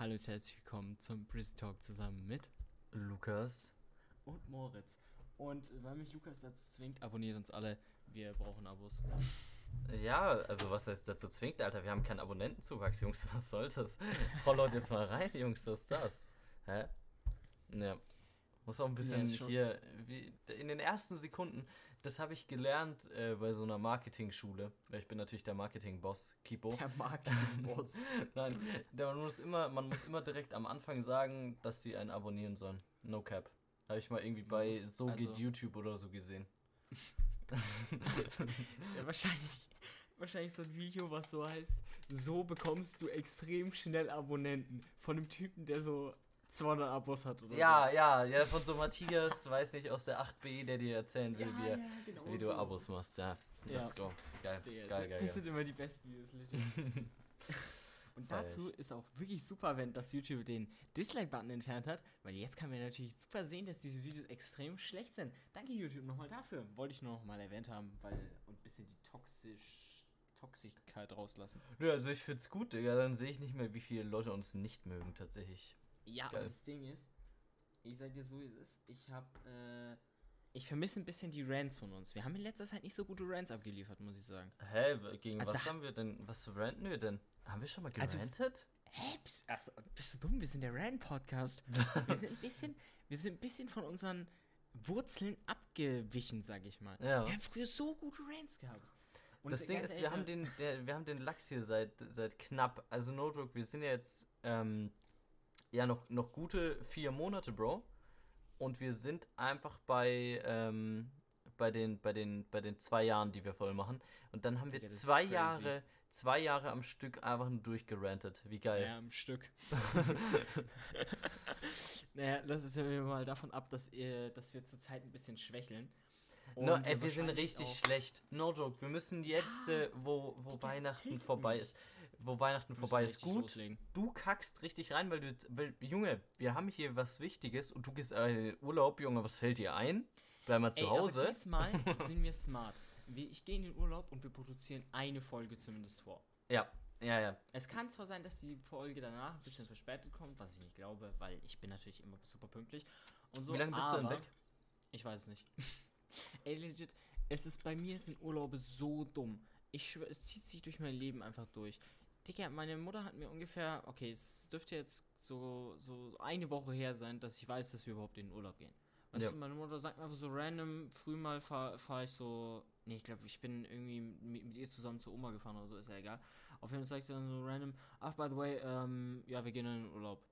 Hallo und herzlich willkommen zum Brisk Talk zusammen mit Lukas. und Moritz. Und weil mich Lukas dazu zwingt, abonniert uns alle. Wir brauchen Abos. Ja, also was heißt dazu zwingt, Alter? Wir haben keinen Abonnentenzuwachs, Jungs. Was soll das? Followt jetzt mal rein, Jungs. Was ist das? Hä? Ja. Muss auch ein bisschen schon- hier, wie, in den ersten Sekunden, das habe ich gelernt äh, bei so einer Marketing-Schule. Ich bin natürlich der Marketing-Boss, Kipo. Der Marketing-Boss. Nein, der, man, muss immer, man muss immer direkt am Anfang sagen, dass sie einen abonnieren sollen. No cap. Habe ich mal irgendwie bei muss- So geht also- YouTube oder so gesehen. ja, wahrscheinlich, wahrscheinlich so ein Video, was so heißt, so bekommst du extrem schnell Abonnenten. Von einem Typen, der so 200 Abos hat oder Ja, so. ja, ja, von so Matthias, weiß nicht, aus der 8b, der dir erzählen will, wie, er- genau wie du so. Abos machst. Ja, Ja. let's go. Geil, Digga, geil, das, geil, das geil. sind immer die besten Videos. Und dazu ist auch wirklich super, wenn das YouTube den Dislike-Button entfernt hat, weil jetzt kann man natürlich super sehen, dass diese Videos extrem schlecht sind. Danke YouTube nochmal dafür. Wollte ich nur noch mal erwähnt haben, weil und ein bisschen die toxisch Toxigkeit rauslassen. Ja, also ich find's gut, Digga, dann sehe ich nicht mehr, wie viele Leute uns nicht mögen, tatsächlich. Ja, Geil. und das Ding ist, ich sag dir so, wie es ist, ich hab, äh, ich vermisse ein bisschen die Rants von uns. Wir haben in letzter Zeit nicht so gute Rants abgeliefert, muss ich sagen. Hä, gegen Also was ha- haben wir denn, was ranten wir denn? Haben wir schon mal Also- gerantet? Hä, bist, also, bist du dumm? Wir sind der Rant-Podcast. wir sind ein bisschen, wir sind ein bisschen von unseren Wurzeln abgewichen, sag ich mal. Ja. Wir haben früher so gute Rants gehabt. Und das Ding ist, wir haben, den, der, wir haben den Lachs hier seit, seit knapp, also no joke, wir sind ja jetzt, ähm, ja, noch, noch gute vier Monate, Bro. Und wir sind einfach bei, ähm, bei den, bei den, bei den zwei Jahren, die wir voll machen. Und dann haben wir ist zwei. Jahre, zwei Jahre am Stück einfach nur durchgerantet. Wie geil. Ja, am Stück. naja, das ist ja mal davon ab, dass, ihr, dass wir zurzeit ein bisschen schwächeln. No, ey, wir sind richtig schlecht. No joke. Wir müssen jetzt, Ja. äh, wo, wo Weihnachten vorbei mich. ist, wo Weihnachten vorbei ist, gut. loslegen. Du kackst richtig rein, weil du, weil, Junge, wir haben hier was Wichtiges und du gehst äh, in den Urlaub, Junge, was fällt dir ein? Bleib mal zu Ey, Hause. Aber diesmal sind wir smart. Wir, ich gehe in den Urlaub und wir produzieren eine Folge zumindest vor. Ja, ja, ja. Es kann zwar sein, dass die Folge danach ein bisschen verspätet kommt, was ich nicht glaube, weil ich bin natürlich immer super pünktlich. Und so, Wie lange bist du denn weg? Ich weiß es nicht. Ey, legit, es ist bei mir sind Urlaube so dumm. Ich schwöre, es zieht sich durch mein Leben einfach durch. Digga, meine Mutter hat mir ungefähr, okay, es dürfte jetzt so, so eine Woche her sein, dass ich weiß, dass wir überhaupt in den Urlaub gehen. Weißt Ja. du, meine Mutter sagt mir einfach so random, früh mal fahre fahr ich so, nee, ich glaube, ich bin irgendwie mit, mit ihr zusammen zur Oma gefahren oder so, ist ja egal. Auf jeden Fall sagt sie dann so random, ach, by the way, ähm, ja, wir gehen in den Urlaub.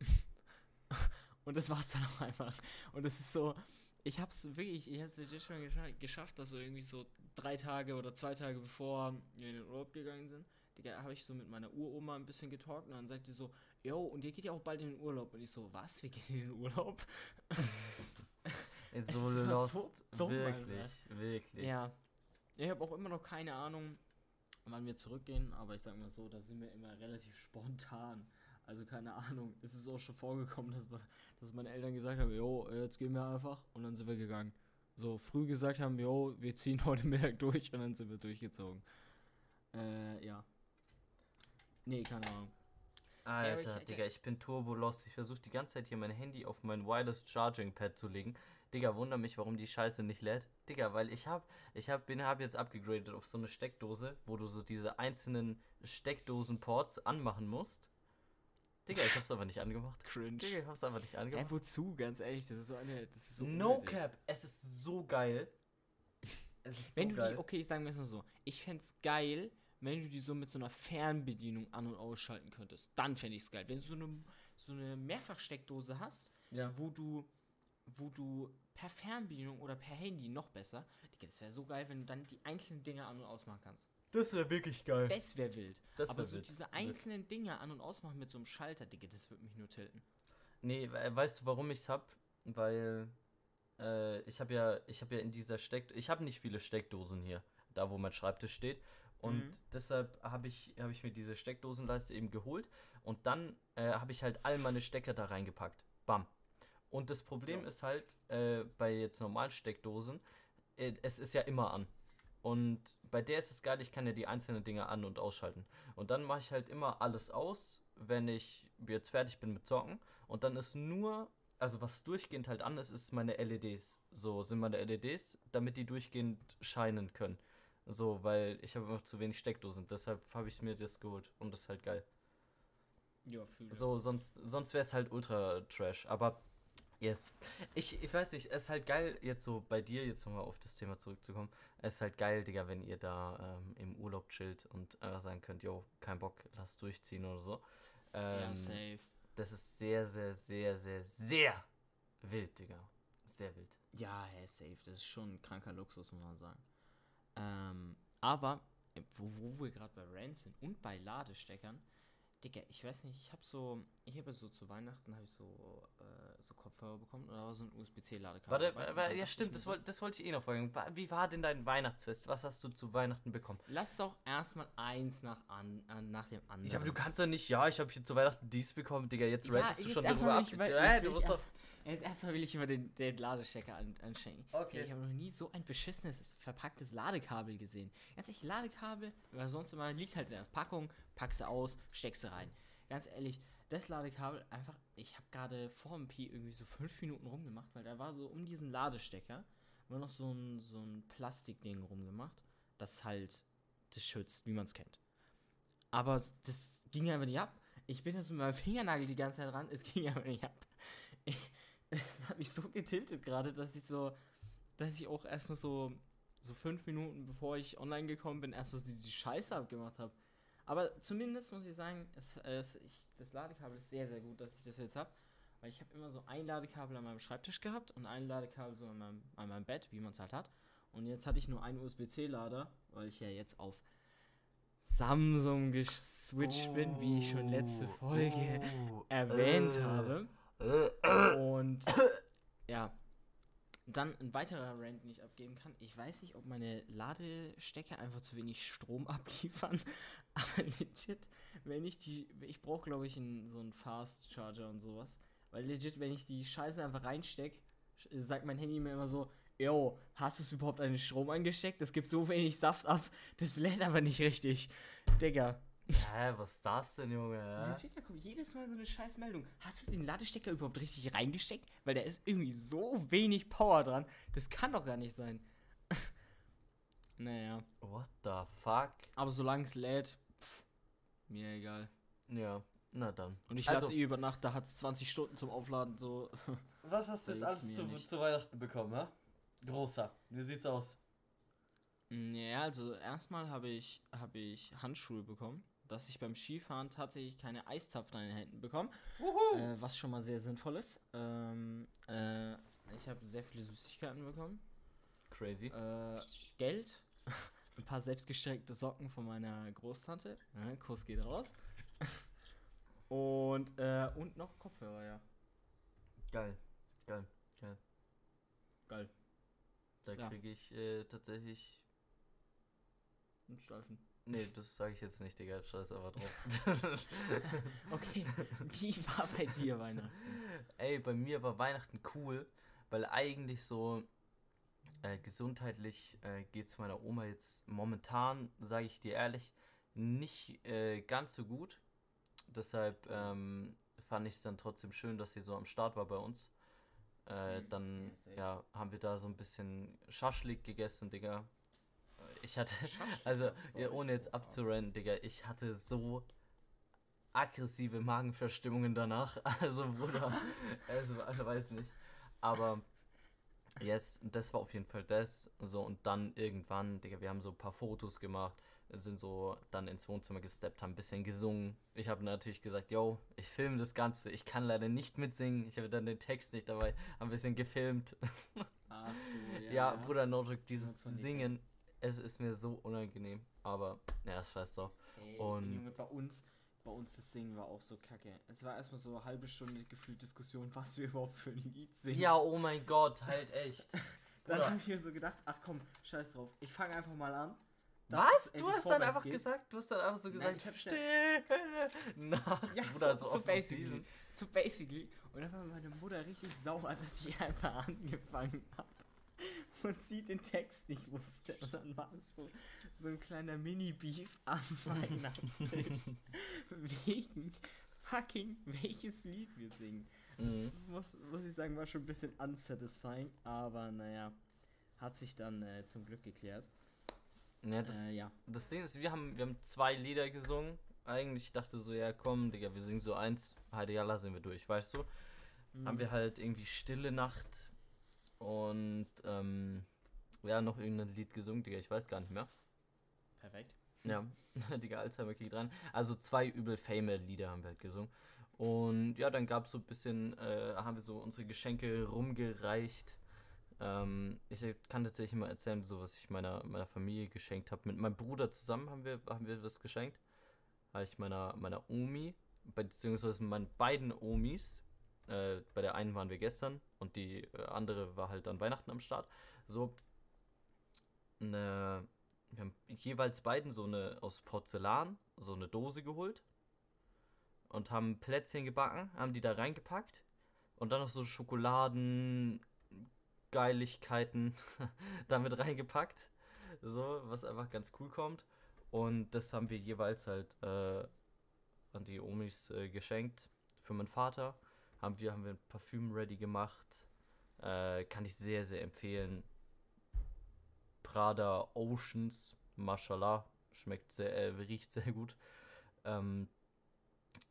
Und das war's dann auch einfach. Und das ist so, ich hab's wirklich, ich hab's legit schon gescha geschafft, dass so irgendwie so drei Tage oder zwei Tage bevor wir in den Urlaub gegangen sind, Digga, habe ich so mit meiner Uroma ein bisschen getalkt und dann sagt die so, yo, und ihr geht ja auch bald in den Urlaub. Und ich so, was, wir gehen in den Urlaub? Es so war lost. so dumm, wirklich, wirklich. Ja. Ich habe auch immer noch keine Ahnung, wann wir zurückgehen, aber ich sag mal so, da sind wir immer relativ spontan. Also keine Ahnung, es ist auch schon vorgekommen, dass, man, dass meine Eltern gesagt haben, jo, jetzt gehen wir einfach und dann sind wir gegangen. So früh gesagt haben, jo, wir ziehen heute Mittag durch und dann sind wir durchgezogen. Äh, ja. Nee, keine Ahnung. Alter, Ja, aber ich- Digga, ich bin turbo lost. Ich versuche die ganze Zeit hier mein Handy auf mein Wireless Charging Pad zu legen. Digga, wunder mich, warum die Scheiße nicht lädt. Digga, weil ich hab, ich hab, bin, hab jetzt abgegradet auf so eine Steckdose, wo du so diese einzelnen Steckdosen-Ports anmachen musst. Digga, ich hab's aber nicht angemacht. Cringe. Digga, ich hab's einfach nicht Ja, angemacht. wozu, ganz ehrlich, das ist so eine. Das ist so no unnötig. cap, es ist so geil. Es ist Wenn so du geil. die, okay, sagen wir es mal so, ich fände es geil, wenn du die so mit so einer Fernbedienung an- und ausschalten könntest. Dann fände ich es geil. Wenn du so eine, so eine Mehrfachsteckdose hast, Ja. wo du wo du per Fernbedienung oder per Handy noch besser, Digga, das wäre so geil, wenn du dann die einzelnen Dinge an- und ausmachen kannst. Das wäre wirklich geil. Das wäre wild. Das Aber wär so wild. diese einzelnen Dinge an- und ausmachen mit so einem Schalter, Digga, das würde mich nur tilten. Nee, we- weißt du, warum ich's hab? Weil äh, ich habe ja, ich habe ja in dieser Steck, ich habe nicht viele Steckdosen hier, da wo mein Schreibtisch steht. Und Mhm. deshalb habe ich, habe ich mir diese Steckdosenleiste eben geholt und dann äh, habe ich halt all meine Stecker da reingepackt. Bam. Und das Problem Ja. ist halt äh, bei jetzt normalen Steckdosen, äh, es ist ja immer an. Und bei der ist es geil, ich kann ja die einzelnen Dinge an- und ausschalten. Und dann mache ich halt immer alles aus, wenn ich jetzt fertig bin mit Zocken. Und dann ist nur, also was durchgehend halt an ist, ist meine LEDs. So sind meine LEDs, damit die durchgehend scheinen können. So, weil ich habe einfach zu wenig Steckdosen. Deshalb habe ich mir das geholt. Und das ist halt geil. Ja, fühl So, sonst, sonst wäre es halt ultra trash. Aber yes. Ich, ich weiß nicht, es ist halt geil, jetzt so bei dir, jetzt nochmal auf das Thema zurückzukommen. Es ist halt geil, Digga, wenn ihr da ähm, im Urlaub chillt und einfach sagen könnt, yo, kein Bock, lass durchziehen oder so. Ähm, Ja, safe. das ist sehr, sehr, sehr, sehr, sehr wild, Digga. Sehr wild. Ja, hey, safe. Das ist schon ein kranker Luxus, muss man sagen. Ähm, aber, äh, wo, wo wir gerade bei Rants sind und bei Ladesteckern, Digga, ich weiß nicht, ich habe so, ich habe so zu Weihnachten habe ich so, äh, so Kopfhörer bekommen oder so ein USB-C-Ladekabel. Warte, dabei. Und wa- dann ja stimmt, ich das mir wollte das wollte ich eh noch fragen. Wie war denn dein Weihnachtsfest? Was hast du zu Weihnachten bekommen? Lass doch erstmal eins nach, an, nach dem anderen. Ja, aber du kannst ja nicht, ja, ich habe hier zu Weihnachten dies bekommen, Digga, jetzt Ja, ratest du schon darüber ab. ich- will- Ja, du ich musst doch. Jetzt erstmal will ich immer den, den Ladestecker an, anschenken. Okay. Ich habe noch nie so ein beschissenes, verpacktes Ladekabel gesehen. Ganz ehrlich, Ladekabel, oder sonst immer, liegt halt in der Packung, packst du aus, steckst du rein. Ganz ehrlich, das Ladekabel einfach, ich habe gerade vor dem Pi irgendwie so fünf Minuten rumgemacht, weil da war so um diesen Ladestecker, war noch so ein, so ein Plastikding rumgemacht, das halt das schützt, wie man es kennt. Aber das ging einfach nicht ab. Ich bin jetzt mit meinem Fingernagel die ganze Zeit dran, es ging einfach nicht ab. Ich, es hat mich so getiltet gerade, dass ich so, dass ich auch erstmal so, so fünf Minuten bevor ich online gekommen bin, erst so die, die Scheiße abgemacht habe. Aber zumindest muss ich sagen, es, es, ich, das Ladekabel ist sehr, sehr gut, dass ich das jetzt habe. Weil ich habe immer so ein Ladekabel an meinem Schreibtisch gehabt und ein Ladekabel so an meinem, an meinem Bett, wie man es halt hat. Und jetzt hatte ich nur einen USB-C-Lader, weil ich ja jetzt auf Samsung geswitcht bin, wie ich schon letzte Folge Oh, erwähnt äh, habe. Äh, Und ja, dann ein weiterer Rant, den ich abgeben kann. Ich weiß nicht, ob meine Ladestecker einfach zu wenig Strom abliefern, aber legit, wenn ich die, ich brauche glaube ich einen, so einen Fast Charger und sowas, weil legit, wenn ich die Scheiße einfach reinstecke, sagt mein Handy mir immer so, Yo, hast du überhaupt einen Strom eingesteckt? Das gibt so wenig Saft ab, das lädt aber nicht richtig. Digga, Hä, was ist das denn, Junge? da kommt jedes Mal so eine scheiß Meldung. Hast du den Ladestecker überhaupt richtig reingesteckt? Weil da ist irgendwie so wenig Power dran. Das kann doch gar nicht sein. naja. What the fuck? Aber solange es lädt, pff, mir egal. Ja, na dann. Und ich Also- lasse eh über Nacht, da hat es 20 Stunden zum Aufladen, so. Was hast du jetzt alles zu- zu Weihnachten bekommen, hä? Großer. Wie sieht's aus? ja, also erstmal habe ich, hab ich Handschuhe bekommen. Dass ich beim Skifahren tatsächlich keine Eiszapfen an den Händen bekomme. Äh, was schon mal sehr sinnvoll ist. Ähm, äh, ich habe sehr viele Süßigkeiten bekommen. Crazy. Äh, Geld, ein paar selbstgesteckte Socken von meiner Großtante. Ja, Kuss geht raus. und, äh, und noch Kopfhörer, ja. Geil. Geil. Da Ja. kriege ich äh, tatsächlich. Und Streifen. Nee, das sage ich jetzt nicht, Digga. Scheiß aber drauf. Okay, wie war bei dir Weihnachten? Ey, bei mir war Weihnachten cool, weil eigentlich so äh, gesundheitlich äh, geht es meiner Oma jetzt momentan, sage ich dir ehrlich, nicht äh, ganz so gut. Deshalb ähm, fand ich es dann trotzdem schön, dass sie so am Start war bei uns. Äh, Mhm, dann ja, haben wir da so ein bisschen Schaschlik gegessen, Digga. Ich hatte, also ja, ohne jetzt abzurennen, Digga, ich hatte so aggressive Magenverstimmungen danach. Also, Bruder, also, ich weiß nicht. Aber, yes, das war auf jeden Fall das. So, und dann irgendwann, Digga, wir haben so ein paar Fotos gemacht, sind so dann ins Wohnzimmer gesteppt, haben ein bisschen gesungen. Ich habe natürlich gesagt, yo, ich filme das Ganze. Ich kann leider nicht mitsingen. Ich habe dann den Text nicht dabei, haben ein bisschen gefilmt. Ach so, Ja, Bruder, no joke, dieses Singen, es ist mir so unangenehm. Aber, ja, ist scheiß drauf. Ey, Und- Junge, bei uns, bei uns das Singen war auch so kacke. Es war erstmal so eine halbe Stunde gefühlt Diskussion, was wir überhaupt für ein Lied singen. Ja, oh mein Gott, halt echt. Dann habe ich mir so gedacht, ach komm, scheiß drauf. Ich fange einfach mal an. Was? Du hast dann einfach geht. gesagt, du hast dann einfach so Nein, gesagt, ich hab Stille nach. Ja, Bruder, so, so, auf basically. So basically. Und dann war meine Mutter richtig sauer, dass ich einfach angefangen habe. Und sie den Text nicht wusste. Und dann war es so, so ein kleiner Mini-Beef am Weihnachtstisch. Wegen fucking welches Lied wir singen. Das Mhm. muss, muss ich sagen, war schon ein bisschen unsatisfying, aber naja, hat sich dann äh, zum Glück geklärt. Ja, das, äh, ja. das Ding ist, wir haben, wir haben zwei Lieder gesungen. Eigentlich ich dachte so, ja komm, Digga, wir singen so eins, Heide Jalla sind wir durch, weißt du? Haben Mhm. wir halt irgendwie Stille Nacht und ähm, ja, noch irgendein Lied gesungen, Digga, ich weiß gar nicht mehr. Perfekt. Ja, Digga, Alzheimer kriegt dran. Also zwei übel fame Lieder haben wir halt gesungen. Und ja, dann gab es so ein bisschen, äh, haben wir so unsere Geschenke rumgereicht. Ähm, ich kann tatsächlich mal erzählen, so was ich meiner, meiner Familie geschenkt habe. Mit meinem Bruder zusammen haben wir, haben wir was geschenkt. Habe ich meiner, meiner Omi, beziehungsweise meinen beiden Omis. Äh, bei der einen waren wir gestern und die äh, andere war halt an Weihnachten am Start. So eine wir haben jeweils beiden so eine aus Porzellan, so eine Dose geholt und haben Plätzchen gebacken, haben die da reingepackt und dann noch so Schokoladen, Geiligkeiten damit reingepackt, so, was einfach ganz cool kommt. Und das haben wir jeweils halt äh, an die Omis äh, geschenkt. Für meinen Vater haben wir, haben wir ein Parfüm ready gemacht. Äh, kann ich sehr, sehr empfehlen. Prada Oceans, mashallah, schmeckt sehr, äh, riecht sehr gut. Ähm,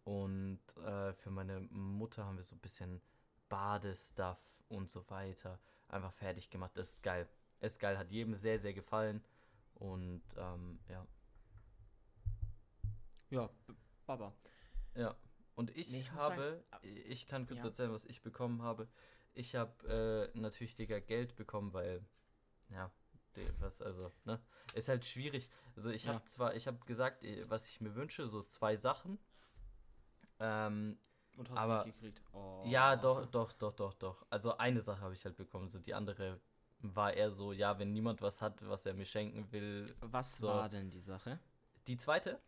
und äh, für meine Mutter haben wir so ein bisschen Badestuff und so weiter einfach fertig gemacht. Das ist geil. Ist geil, hat jedem sehr, sehr gefallen. Und ähm, ja. Ja, Baba. Ja. Und ich, Nee, ich habe, sagen, ich kann kurz ja. erzählen, was ich bekommen habe. Ich habe äh, natürlich, Digga, Geld bekommen, weil, ja, was, also, ne, ist halt schwierig. Also ich Ja. habe zwar, ich habe gesagt, was ich mir wünsche, so zwei Sachen. Ähm, Und hast Aber- du nicht gekriegt? Oh. ja, doch, doch, doch, doch, doch. Also eine Sache habe ich halt bekommen, so die andere war eher so, ja, wenn niemand was hat, was er mir schenken will. Was So. war denn die Sache? Die zweite,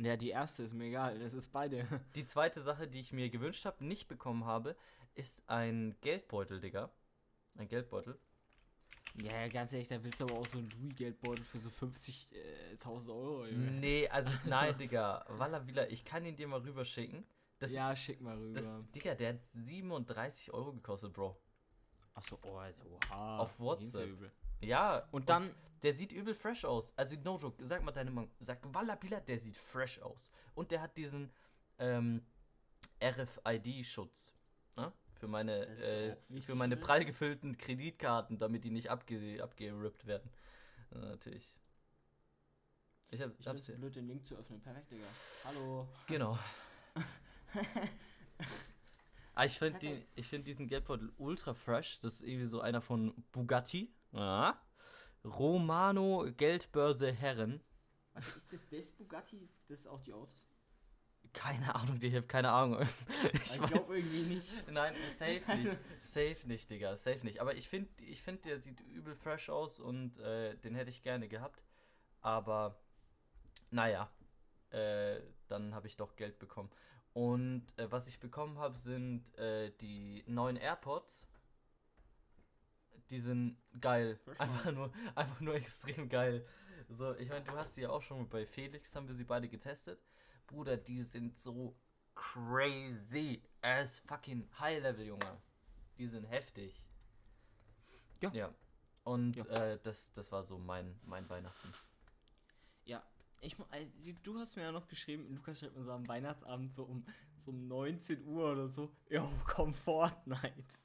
Ja, die erste ist mir egal, das ist beide. die zweite Sache, die ich mir gewünscht habe, nicht bekommen habe, ist ein Geldbeutel, Digga. Ein Geldbeutel. Ja, ganz ehrlich, da willst du aber auch so einen Louis-Geldbeutel für so 50.000 Euro. Junge. Nee, also nein, Digga. Walla Villa, ich kann ihn dir mal rüberschicken. Das ja, ist, schick mal rüber. das, Digga, der hat 37 Euro gekostet, Bro. Achso, oh, Alter, oha. Auf WhatsApp. Ja. Und dann, Der sieht übel fresh aus. Also, no joke. Sag mal deine Meinung. Sag Walla Villa, der sieht fresh aus. Und der hat diesen ähm, RFID-Schutz. Ne? Für meine, äh, für meine ne? prall gefüllten Kreditkarten, damit die nicht abge abgerippt werden. Natürlich. Ich hab, ich hab's hier. blöd, den Link zu öffnen. Perfekt, Digga. Hallo. Genau. ah, ich finde ich find diesen Geldbeutel ultra fresh. Das ist irgendwie so einer von Bugatti. Ja. Romano Geldbörse Herren. Warte, ist das das Bugatti? Das ist auch die Autos? Keine Ahnung, ich habe keine Ahnung. ich Ich glaube irgendwie nicht. Nein, safe nicht. Safe nicht, Digga. Safe nicht. Aber ich finde, ich find, der sieht übel fresh aus und äh, den hätte ich gerne gehabt. Aber naja, äh, dann habe ich doch Geld bekommen. Und äh, was ich bekommen habe, sind äh, die neuen AirPods. Die sind geil. Fresh Einfach nur, einfach nur extrem geil. So, ich meine, du hast sie ja auch schon bei Felix, haben wir sie beide getestet. Bruder, die sind so crazy as fucking high level, Junge. Die sind heftig. Ja. Ja. Und Ja. Äh, das, das war so mein, mein Weihnachten. Ja, ich, also, du hast mir ja noch geschrieben, Lukas schreibt mir so am Weihnachtsabend so um, so um 19 Uhr oder so, jo, komm Fortnite.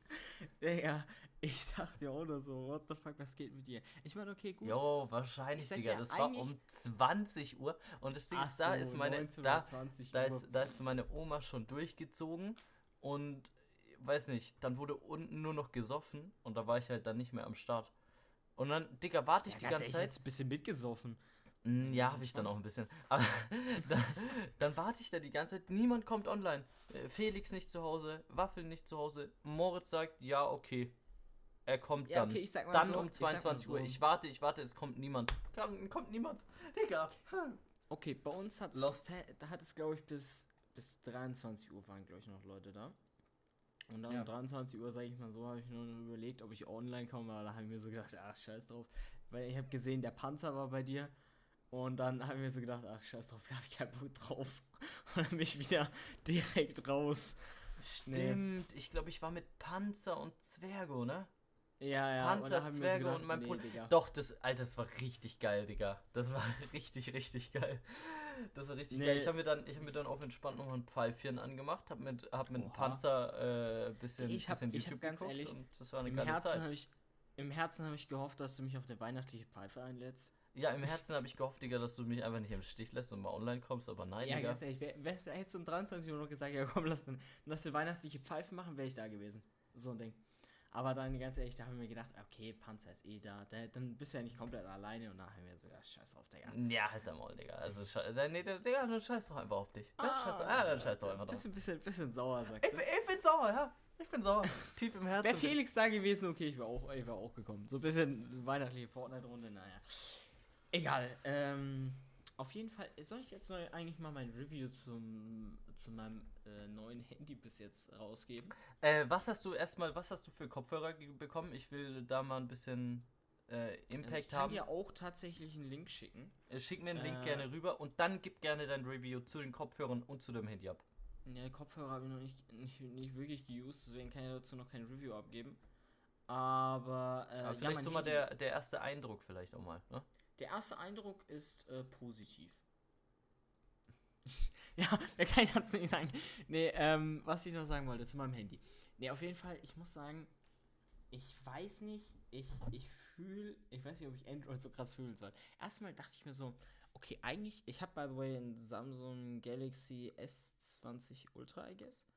Ja, ich dachte ja oder so, what the fuck, was geht mit dir? Ich meine, okay, gut. Jo, wahrscheinlich, Digga. Das war um 20 Uhr. Und das Ding ist, da so, ist meine, 19 da, oder 20 da ist, da ist meine Oma schon durchgezogen und weiß nicht, dann wurde unten nur noch gesoffen und da war ich halt dann nicht mehr am Start. Und dann, Digga, warte ich ja, die ganz ganze ehrlich, Zeit. jetzt ein bisschen mitgesoffen. Mm, Ja, habe ich dann auch ein bisschen. Aber dann, dann warte ich da die ganze Zeit. Niemand kommt online. Äh, Felix nicht zu Hause, Waffel nicht zu Hause. Moritz sagt, ja, okay. Er kommt Ja, dann. okay, ich sag mal dann so, um ich sag mal 22 Uhr. so. Ich warte, ich warte, es kommt niemand. Kommt, kommt niemand. Digga. Okay, bei uns hat's, Lost. da hat es, glaube ich, bis, bis 23 Uhr waren, glaube ich, noch Leute da. Und dann Ja. um 23 Uhr, sage ich mal so, habe ich nur noch überlegt, ob ich online komme, aber da habe ich mir so gedacht, ach, scheiß drauf. Weil ich habe gesehen, der Panzer war bei dir Und dann habe ich mir so gedacht, ach scheiß drauf, da habe ich keinen Bock drauf. Und dann bin ich wieder direkt raus. Stimmt, ich glaube, ich war mit Panzer und Zwergo, ne? Ja, ja. Panzer, und hab gedacht, und mein nee, Bruder. Digga. Doch, das, Alter, das war richtig geil, Digga. Das war richtig, richtig geil. Das war richtig Nee. geil. Ich habe mir dann, ich habe mir dann auf entspannt noch ein Pfeifchen angemacht, hab mit, hab mit dem Oha. Panzer äh, bisschen, Ich hab- bisschen ich hab ganz ehrlich, das war eine Im geile Herzen Zeit. habe ich, im Herzen habe ich gehofft, dass du mich auf der weihnachtliche Pfeife einlädst. Ja, im Herzen habe ich gehofft, Digga, dass du mich einfach nicht im Stich lässt und mal online kommst, aber nein, Ja, Digga. ganz ehrlich, wer, wer hättest du um 23 Uhr noch gesagt, ja komm, lass, lass den weihnachtliche Pfeife machen, wäre ich da gewesen. So ein Ding. Aber dann ganz ehrlich, da habe ich mir gedacht, okay, Panzer ist eh da, da dann bist du ja nicht komplett alleine und dann haben wir so, ja, scheiß drauf, Digga. Ja, halt dein Maul, Digga. Also, nee, Digga, dann scheiß doch einfach auf dich. Ne? scheiß doch, ah, dann scheiß doch einfach drauf. Bisschen, bisschen, bisschen sauer, sagst Ich, du. bin- ich bin sauer, ja. Ich bin sauer. Tief im Herzen. Wäre Felix da gewesen, okay, ich wäre auch, ich wär auch gekommen. So ein bisschen weihnachtliche Fortnite-Runde, naja. Egal. Ähm, auf jeden Fall, soll ich jetzt eigentlich mal mein Review zum, zu meinem äh, neuen Handy bis jetzt rausgeben? Äh, was hast du erstmal, was hast du für Kopfhörer bekommen? Ich will da mal ein bisschen äh, Also ich Impact kann haben. dir auch tatsächlich einen Link schicken. Äh, Schick mir einen Link Äh, gerne rüber und dann gib gerne dein Review zu den Kopfhörern und zu dem Handy ab. Ja, Kopfhörer habe ich noch nicht, nicht, nicht wirklich geused, deswegen kann ich dazu noch kein Review abgeben. Aber, äh, Aber ja, vielleicht mein so mal der, der erste Eindruck vielleicht auch mal. Ne? Der erste Eindruck ist äh, positiv. ja, mehr kann ich dazu nicht sagen. Nee, ähm, was ich noch sagen wollte zu meinem Handy. Nee, auf jeden Fall, ich muss sagen, ich weiß nicht, ich, ich fühle, ich weiß nicht, ob ich Android so krass fühlen soll. Erstmal dachte ich mir so, okay, eigentlich, ich habe by the way ein Samsung Galaxy S20 Ultra, I guess.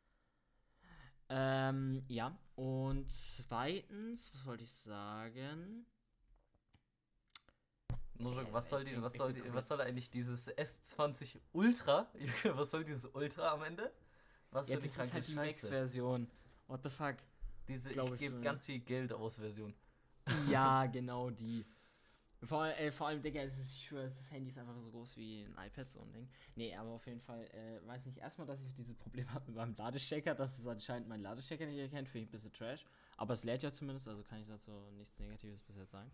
Ähm, ja, und zweitens, was wollte ich sagen? Nojok, Ja, was soll, die, was, soll, die, was soll eigentlich dieses S20 Ultra? was soll dieses Ultra am Ende? Was Ja, das ist halt die. Max-Version. What the fuck? Diese glaub ich ich gebe ganz viel Geld aus Version. ja, genau die. Vor, allem- äh, vor allem, Digga, es ist, ich schwöre, das Handy ist einfach so groß wie ein iPad, so ein Ding. Nee, aber auf jeden Fall, äh, weiß nicht, erstmal, dass ich dieses Problem habe mit meinem Ladestecker, dass es anscheinend mein Ladestecker nicht erkennt, finde ich ein bisschen trash. Aber es lädt ja zumindest, also kann ich dazu nichts Negatives bis jetzt sagen.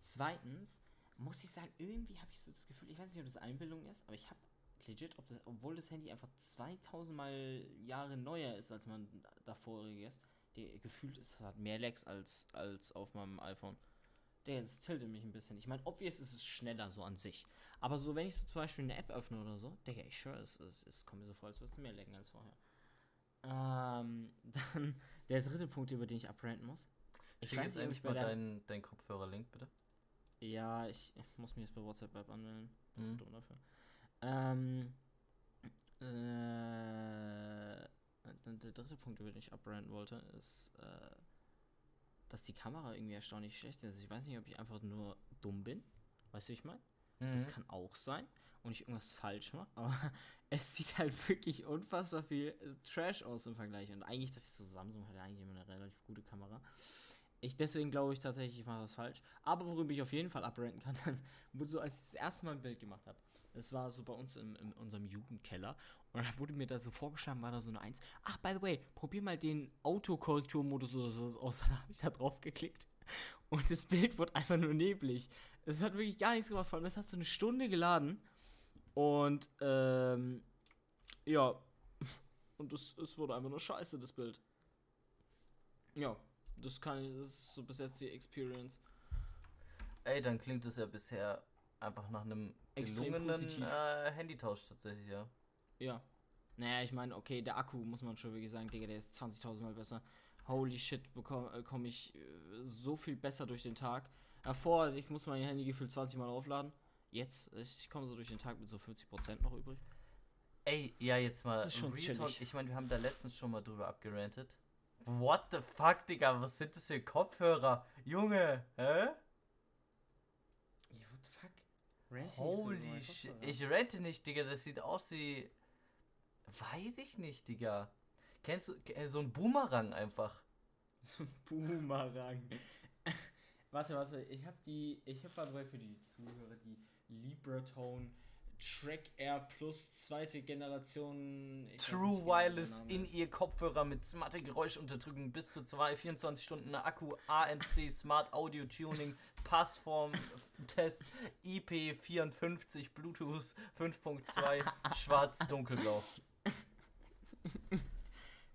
Zweitens, muss ich sagen, irgendwie habe ich so das Gefühl, ich weiß nicht, ob das Einbildung ist, aber ich habe legit, ob das, obwohl das Handy einfach 2000 Mal Jahre neuer ist, als mein davoriges, der gefühlt ist, es hat mehr Lags als, als auf meinem iPhone. Der das tiltet mich ein bisschen. Ich meine, obvious ist es schneller so an sich. Aber so, wenn ich so zum Beispiel eine App öffne oder so, Digga, ich schwöre, es, es, es kommt mir so vor, als würde es mehr laggen als vorher. Ähm, dann der dritte Punkt, über den ich abranten muss. Ich Schick weiß jetzt ich bei mal deinen dein Kopfhörer-Link, bitte. Ja, ich muss mich jetzt bei WhatsApp-App anmelden. Bin zu Mhm. dumm dafür. Ähm, äh, der dritte Punkt, über den ich abranten wollte, ist, äh, dass die Kamera irgendwie erstaunlich schlecht ist. Ich weiß nicht, ob ich einfach nur dumm bin. Weißt du, wie ich meine? Das Mhm. kann auch sein und ich irgendwas falsch mache, aber es sieht halt wirklich unfassbar viel äh, Trash aus im Vergleich. Und eigentlich, das ist so, Samsung hat ja eigentlich immer eine relativ gute Kamera. Ich, deswegen glaube ich tatsächlich, ich mache das falsch. Aber worüber ich auf jeden Fall abrenten kann, so als ich das erste Mal ein Bild gemacht habe. Das war so bei uns im, in unserem Jugendkeller. Und da wurde mir da so vorgeschlagen, war da so eine Eins. Ach, by the way, probier mal den Autokorrekturmodus oder so aus. Dann habe ich da drauf geklickt. Und das Bild wurde einfach nur neblig. Es hat wirklich gar nichts gemacht. Vor allem, es hat so eine Stunde geladen. Und, ähm, ja. Und es, es wurde einfach nur scheiße, das Bild. Ja, das kann ich, das ist so bis jetzt die Experience. Ey, dann klingt es ja bisher einfach nach einem Extrem gelungenen äh, Handytausch tatsächlich, ja. Ja. Naja, ich meine, okay, der Akku, muss man schon wirklich sagen, Digga, der ist 20.000 Mal besser. Holy shit, bekomme äh, komm ich äh, so viel besser durch den Tag. Davor, ich muss mein Handy gefühlt 20 Mal aufladen. Jetzt, ich komme so durch den Tag mit so 50% noch übrig. Ey, ja, jetzt mal Das ist schon Real Talk. Ich meine, wir haben da letztens schon mal drüber abgerantet. What the fuck, Digga? Was sind das für Kopfhörer? Junge, hä? Ja, what the fuck? Ist Holy shit. Ich rente nicht, Digga. Das sieht aus wie. Weiß ich nicht, Digga. Kennst du äh, so ein Boomerang einfach? So ein Boomerang. warte, warte, ich habe die, ich the way für die Zuhörer die Libratone Track Air Plus zweite Generation. True Wireless in ihr Kopfhörer mit smarte Geräuschunterdrückung bis zu 2, 24 Stunden Akku, ANC Smart Audio Tuning, Passform Test, IP54, Bluetooth 5.2, schwarz-dunkelblau.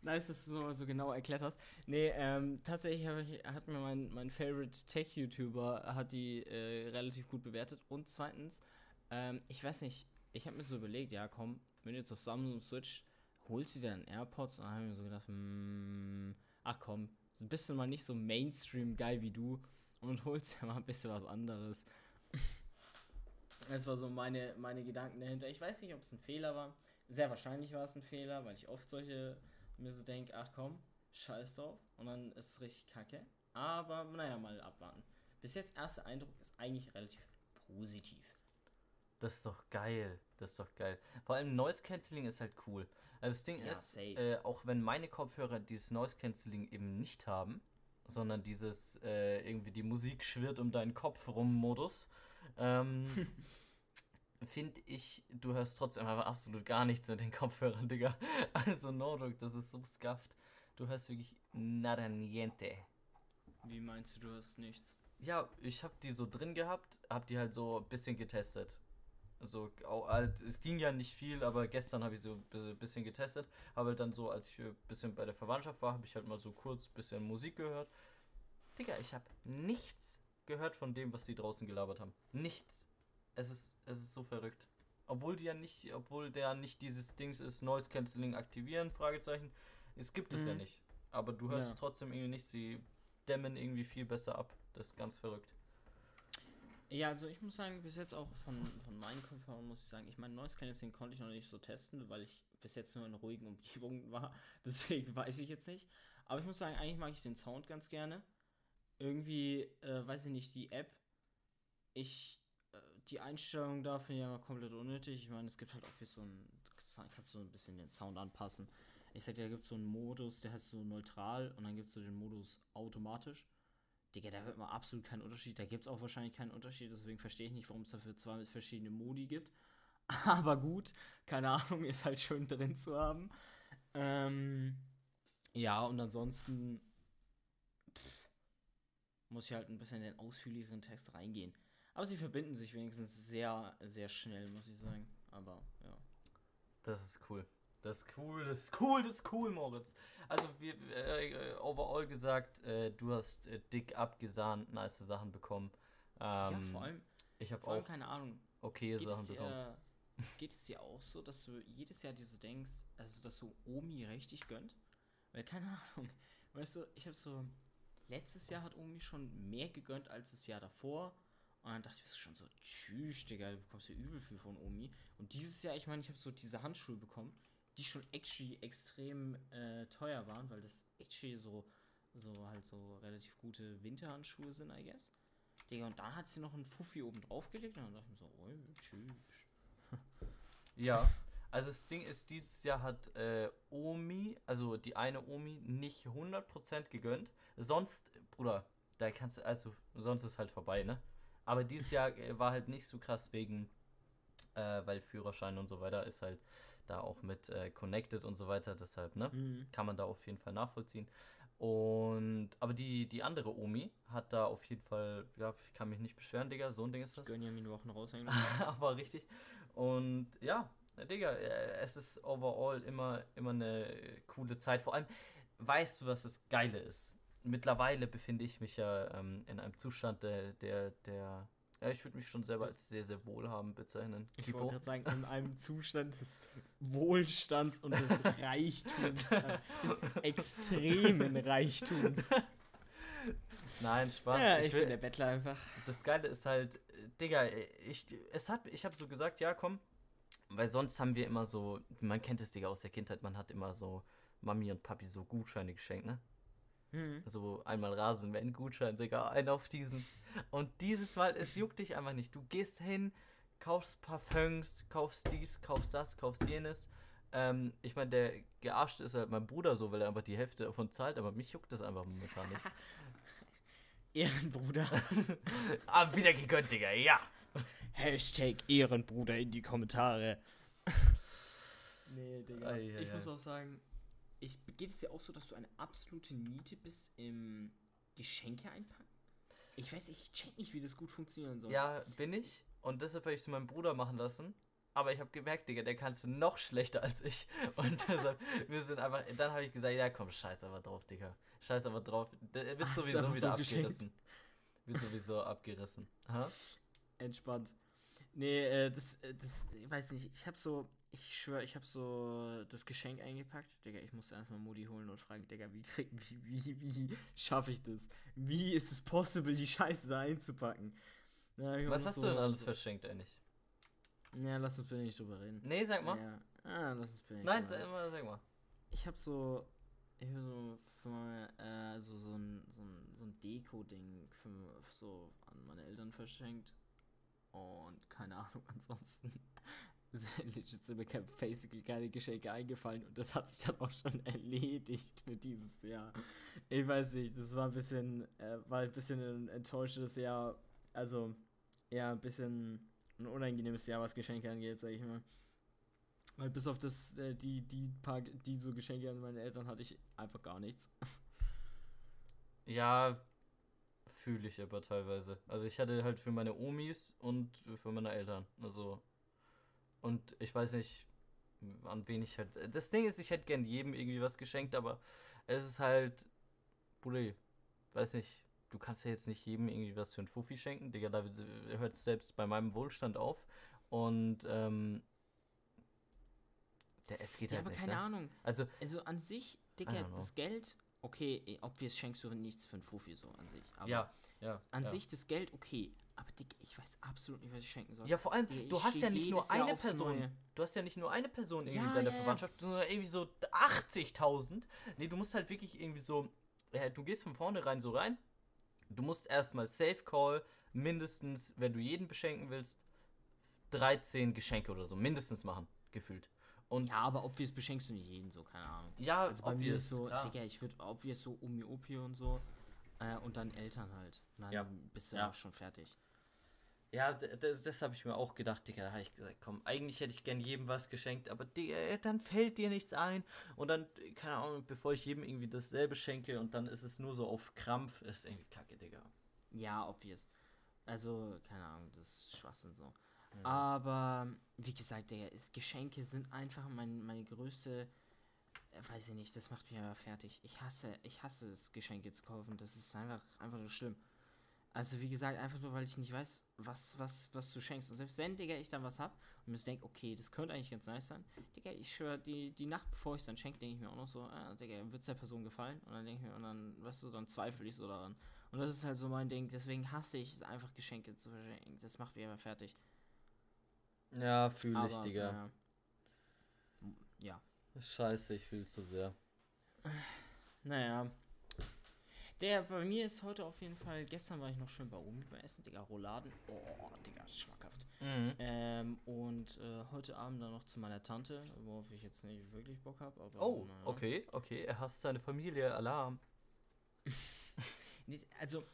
Nice, dass du so, so genau erklärt hast. Nee, ähm, tatsächlich ich, hat mir mein, mein Favorite Tech-YouTuber hat die äh, relativ gut bewertet. Und zweitens, ähm, ich weiß nicht, ich habe mir so überlegt, ja komm, wenn du jetzt auf Samsung Switch, holst du dir dann AirPods? Und dann habe ich mir so gedacht, mm, ach komm, bist du mal nicht so Mainstream-geil wie du und holst ja mal ein bisschen was anderes. das war so meine, meine Gedanken dahinter. Ich weiß nicht, ob es ein Fehler war. Sehr wahrscheinlich war es ein Fehler, weil ich oft solche mir so denke, ach komm, scheiß drauf. Und dann ist es richtig kacke. Aber naja, mal abwarten. Bis jetzt erster Eindruck ist eigentlich relativ positiv. Das ist doch geil. Das ist doch geil. Vor allem Noise Cancelling ist halt cool. Also das Ding ja, ist, äh, auch wenn meine Kopfhörer dieses Noise Cancelling eben nicht haben, sondern dieses äh, irgendwie die Musik schwirrt um deinen Kopf rum Modus, ähm, finde ich, du hörst trotzdem aber absolut gar nichts mit den Kopfhörern, Digga. Also no joke, das ist so scuffed. Du hörst wirklich nada niente. Wie meinst du, du hörst nichts? Ja, ich habe die so drin gehabt, habe die halt so ein bisschen getestet. So, auch halt, es ging ja nicht viel, aber gestern habe ich so ein bisschen getestet. Aber halt dann so, als ich ein bisschen bei der Verwandtschaft war, habe ich halt mal so kurz ein bisschen Musik gehört. Digga, ich habe nichts gehört von dem, was die draußen gelabert haben. Nichts. Es ist, es ist so verrückt. Obwohl die ja nicht, obwohl der nicht dieses Dings ist, Noise Cancelling aktivieren, Fragezeichen. Es gibt es mhm. ja nicht. Aber du hörst ja. trotzdem irgendwie nicht, sie dämmen irgendwie viel besser ab. Das ist ganz verrückt. Ja, also ich muss sagen, bis jetzt auch von, von meinen Kopfhörern muss ich sagen, ich meine, Noise Cancelling konnte ich noch nicht so testen, weil ich bis jetzt nur in ruhigen Umgebungen war. Deswegen weiß ich jetzt nicht. Aber ich muss sagen, eigentlich mag ich den Sound ganz gerne. Irgendwie, äh, weiß ich nicht, die App. Ich die Einstellung da finde ich ja komplett unnötig. Ich meine, es gibt halt auch wie so ein, kannst du so ein bisschen den Sound anpassen. Ich sag dir, da gibt es so einen Modus, der heißt so neutral und dann gibt es so den Modus automatisch. Digga, da hört man absolut keinen Unterschied. Da gibt es auch wahrscheinlich keinen Unterschied, deswegen verstehe ich nicht, warum es dafür zwei verschiedene Modi gibt. Aber gut, keine Ahnung, ist halt schön drin zu haben. Ähm, ja, und ansonsten pff, muss ich halt ein bisschen in den ausführlicheren Text reingehen. Aber sie verbinden sich wenigstens sehr, sehr schnell, muss ich sagen. Aber ja. Das ist cool. Das ist cool, das ist cool, das ist cool, Moritz. Also, wir, äh, overall gesagt, äh, du hast äh, dick abgesahnt, nice Sachen bekommen. Ähm, ja, vor allem. Ich habe auch. keine Ahnung. Okay, Sachen dir, bekommen. Geht es dir auch so, dass du jedes Jahr dir so denkst, also, dass du Omi richtig gönnt? Weil, keine Ahnung. Weißt du, ich habe so. Letztes Jahr hat Omi schon mehr gegönnt als das Jahr davor. Und dann dachte ich, du schon so, tschüss, Digga, du bekommst ja übel viel von Omi. Und dieses Jahr, ich meine, ich habe so diese Handschuhe bekommen, die schon actually extrem äh, teuer waren, weil das actually so, so halt so relativ gute Winterhandschuhe sind, I guess. Digga, und dann hat sie noch einen Fuffi oben drauf gelegt und dann dachte ich mir so, oh, tschüss. ja, also das Ding ist, dieses Jahr hat äh, Omi, also die eine Omi, nicht 100% gegönnt. Sonst, Bruder, da kannst du, also sonst ist halt vorbei, ne? Aber dieses Jahr äh, war halt nicht so krass wegen, äh, weil Führerschein und so weiter ist halt da auch mit äh, connected und so weiter. Deshalb, ne? Mhm. Kann man da auf jeden Fall nachvollziehen. Und, aber die, die andere Omi hat da auf jeden Fall, ja, ich kann mich nicht beschweren, Digga, so ein Ding ist das. Gönn ja mir Wochen raushängen. aber richtig. Und ja, Digga, äh, es ist overall immer, immer eine coole Zeit. Vor allem, weißt du, was das Geile ist? mittlerweile befinde ich mich ja ähm, in einem Zustand, der, der, der ja, ich würde mich schon selber als sehr, sehr wohlhabend bezeichnen. Ich wollte gerade sagen, in einem Zustand des Wohlstands und des Reichtums, des extremen Reichtums. Nein, Spaß. Ja, ich, ich will, bin der Bettler einfach. Das Geile ist halt, Digga, ich, es hat, ich habe so gesagt, ja, komm, weil sonst haben wir immer so, man kennt es, Digga, aus der Kindheit, man hat immer so Mami und Papi so Gutscheine geschenkt, ne? Mhm. So einmal Rasenmähen-Gutschein, Digga, ein auf diesen. Und dieses Mal, es juckt dich einfach nicht. Du gehst hin, kaufst Parfums, kaufst dies, kaufst das, kaufst jenes. Ähm, ich meine, der Gearschte ist halt mein Bruder so, weil er einfach die Hälfte davon zahlt, aber mich juckt das einfach momentan nicht. Ehrenbruder. ah, wieder gegönnt, Digga, ja. Hashtag Ehrenbruder in die Kommentare. nee, Digga. Ei, ei, ich ei. muss auch sagen, ich, geht es dir auch so, dass du eine absolute Niete bist im Geschenke einpacken? Ich weiß, ich check nicht, wie das gut funktionieren soll. Ja, bin ich. Und deshalb habe ich es meinem Bruder machen lassen. Aber ich habe gemerkt, Digga, der kann es noch schlechter als ich. Und deshalb, wir sind einfach. Dann habe ich gesagt, ja komm, scheiß aber drauf, Digga. Scheiß aber drauf. Der wird Ach, sowieso wieder so geschenkt. abgerissen. Wird sowieso abgerissen. Aha. Entspannt. Nee, äh, das, äh, das, ich weiß nicht, ich hab so, ich schwöre, ich hab so das Geschenk eingepackt. Digga, ich musste erstmal Modi holen und fragen, Digga, wie krieg, wie, wie, wie schaffe ich das? Wie ist es possible, die Scheiße da einzupacken? Ich Was hast so- du denn alles so- verschenkt eigentlich? Ja, lass uns bitte nicht drüber reden. Nee, sag mal. Ja, ah, lass uns bitte nicht Nein, sag mal, sag mal. Ich hab so, ich hab so für äh, so, so ein, so ein, so ein Deko-Ding für, so an meine Eltern verschenkt. Und keine Ahnung, ansonsten legit sind mir kein- basically keine Geschenke eingefallen und das hat sich dann auch schon erledigt für dieses Jahr. Ich weiß nicht, das war ein bisschen, äh, war ein bisschen ein enttäuschendes Jahr, also ja, ein bisschen ein unangenehmes Jahr, was Geschenke angeht, sag ich mal. Weil bis auf das, äh, die, die paar, die so Geschenke an meine Eltern hatte ich einfach gar nichts. Ja, fühle ich aber teilweise. Also ich hatte halt für meine Omis und für meine Eltern. Also. Und ich weiß nicht, an wen ich halt. Das Ding ist, ich hätte gern jedem irgendwie was geschenkt, aber es ist halt. Bruder, weiß nicht. Du kannst ja jetzt nicht jedem irgendwie was für ein Fuffi schenken. Digga, da hört es selbst bei meinem Wohlstand auf. Und, ähm. Der, es geht Ja, halt aber nicht, keine ne? Ahnung. Also, Also an sich, Digga, das Geld, okay, eh, obvious schenkst du nichts für ein Fuffi so an sich. Aber ja, ja. an ja. sich das Geld, okay. Aber Digga, ich weiß absolut nicht, was ich schenken soll. Ja, vor allem, Digga, du hast ja nicht nur eine Person. Neue. Du hast ja nicht nur eine Person irgendwie Ja, in deiner ja. Verwandtschaft, sondern irgendwie so 80.000. Nee, du musst halt wirklich irgendwie so. Ja, du gehst von vornherein so rein. Du musst erstmal Safe Call, mindestens, wenn du jeden beschenken willst, 13 Geschenke oder so, mindestens machen, gefühlt. Und Ja, aber obvious beschenkst du nicht jeden so, keine Ahnung. ja, Also bei mir ist so, klar. Digga, ich würde obvious so Omi Opi und so. Äh, und dann Eltern halt. Dann Ja. bist du Ja. auch schon fertig. Ja, das, das habe ich mir auch gedacht, Digga. Da habe ich gesagt, komm, eigentlich hätte ich gern jedem was geschenkt, aber Digga, dann fällt dir nichts ein. Und dann, keine Ahnung, bevor ich jedem irgendwie dasselbe schenke und dann ist es nur so auf Krampf, ist irgendwie kacke, Digga. Ja, obvious. Also, keine Ahnung, das ist Schwachsinn so. Ja. Aber, wie gesagt, Digga, ist, Geschenke sind einfach mein, meine größte. Äh, weiß ich nicht, das macht mich aber fertig. Ich hasse, ich hasse es, Geschenke zu kaufen. Das ist einfach, einfach nur schlimm. Also, wie gesagt, einfach nur, weil ich nicht weiß, was, was, was du schenkst. Und selbst wenn, Digga, ich dann was hab und mir denke, okay, das könnte eigentlich ganz nice sein. Digga, ich schwöre, die, die Nacht, bevor ich es dann schenke, denke ich mir auch noch so, ah, Digga, wird es der Person gefallen? Und dann denke ich mir, und dann, weißt du, dann zweifle ich so daran. Und das ist halt so mein Ding. Deswegen hasse ich es einfach, Geschenke zu verschenken. Das macht mich aber fertig. Ja, fühle ich, Digga. Ja. ja. Scheiße, ich fühle zu sehr. Naja. Der bei mir ist heute auf jeden Fall. Gestern war ich noch schön bei Omi beim Essen, Digga. Rouladen. Oh, Digga, schmackhaft. Mhm. Ähm, und äh, heute Abend dann noch zu meiner Tante, worauf ich jetzt nicht wirklich Bock habe. Aber Oh, naja. okay, okay. Er hasst seine Familie, Alarm. Also,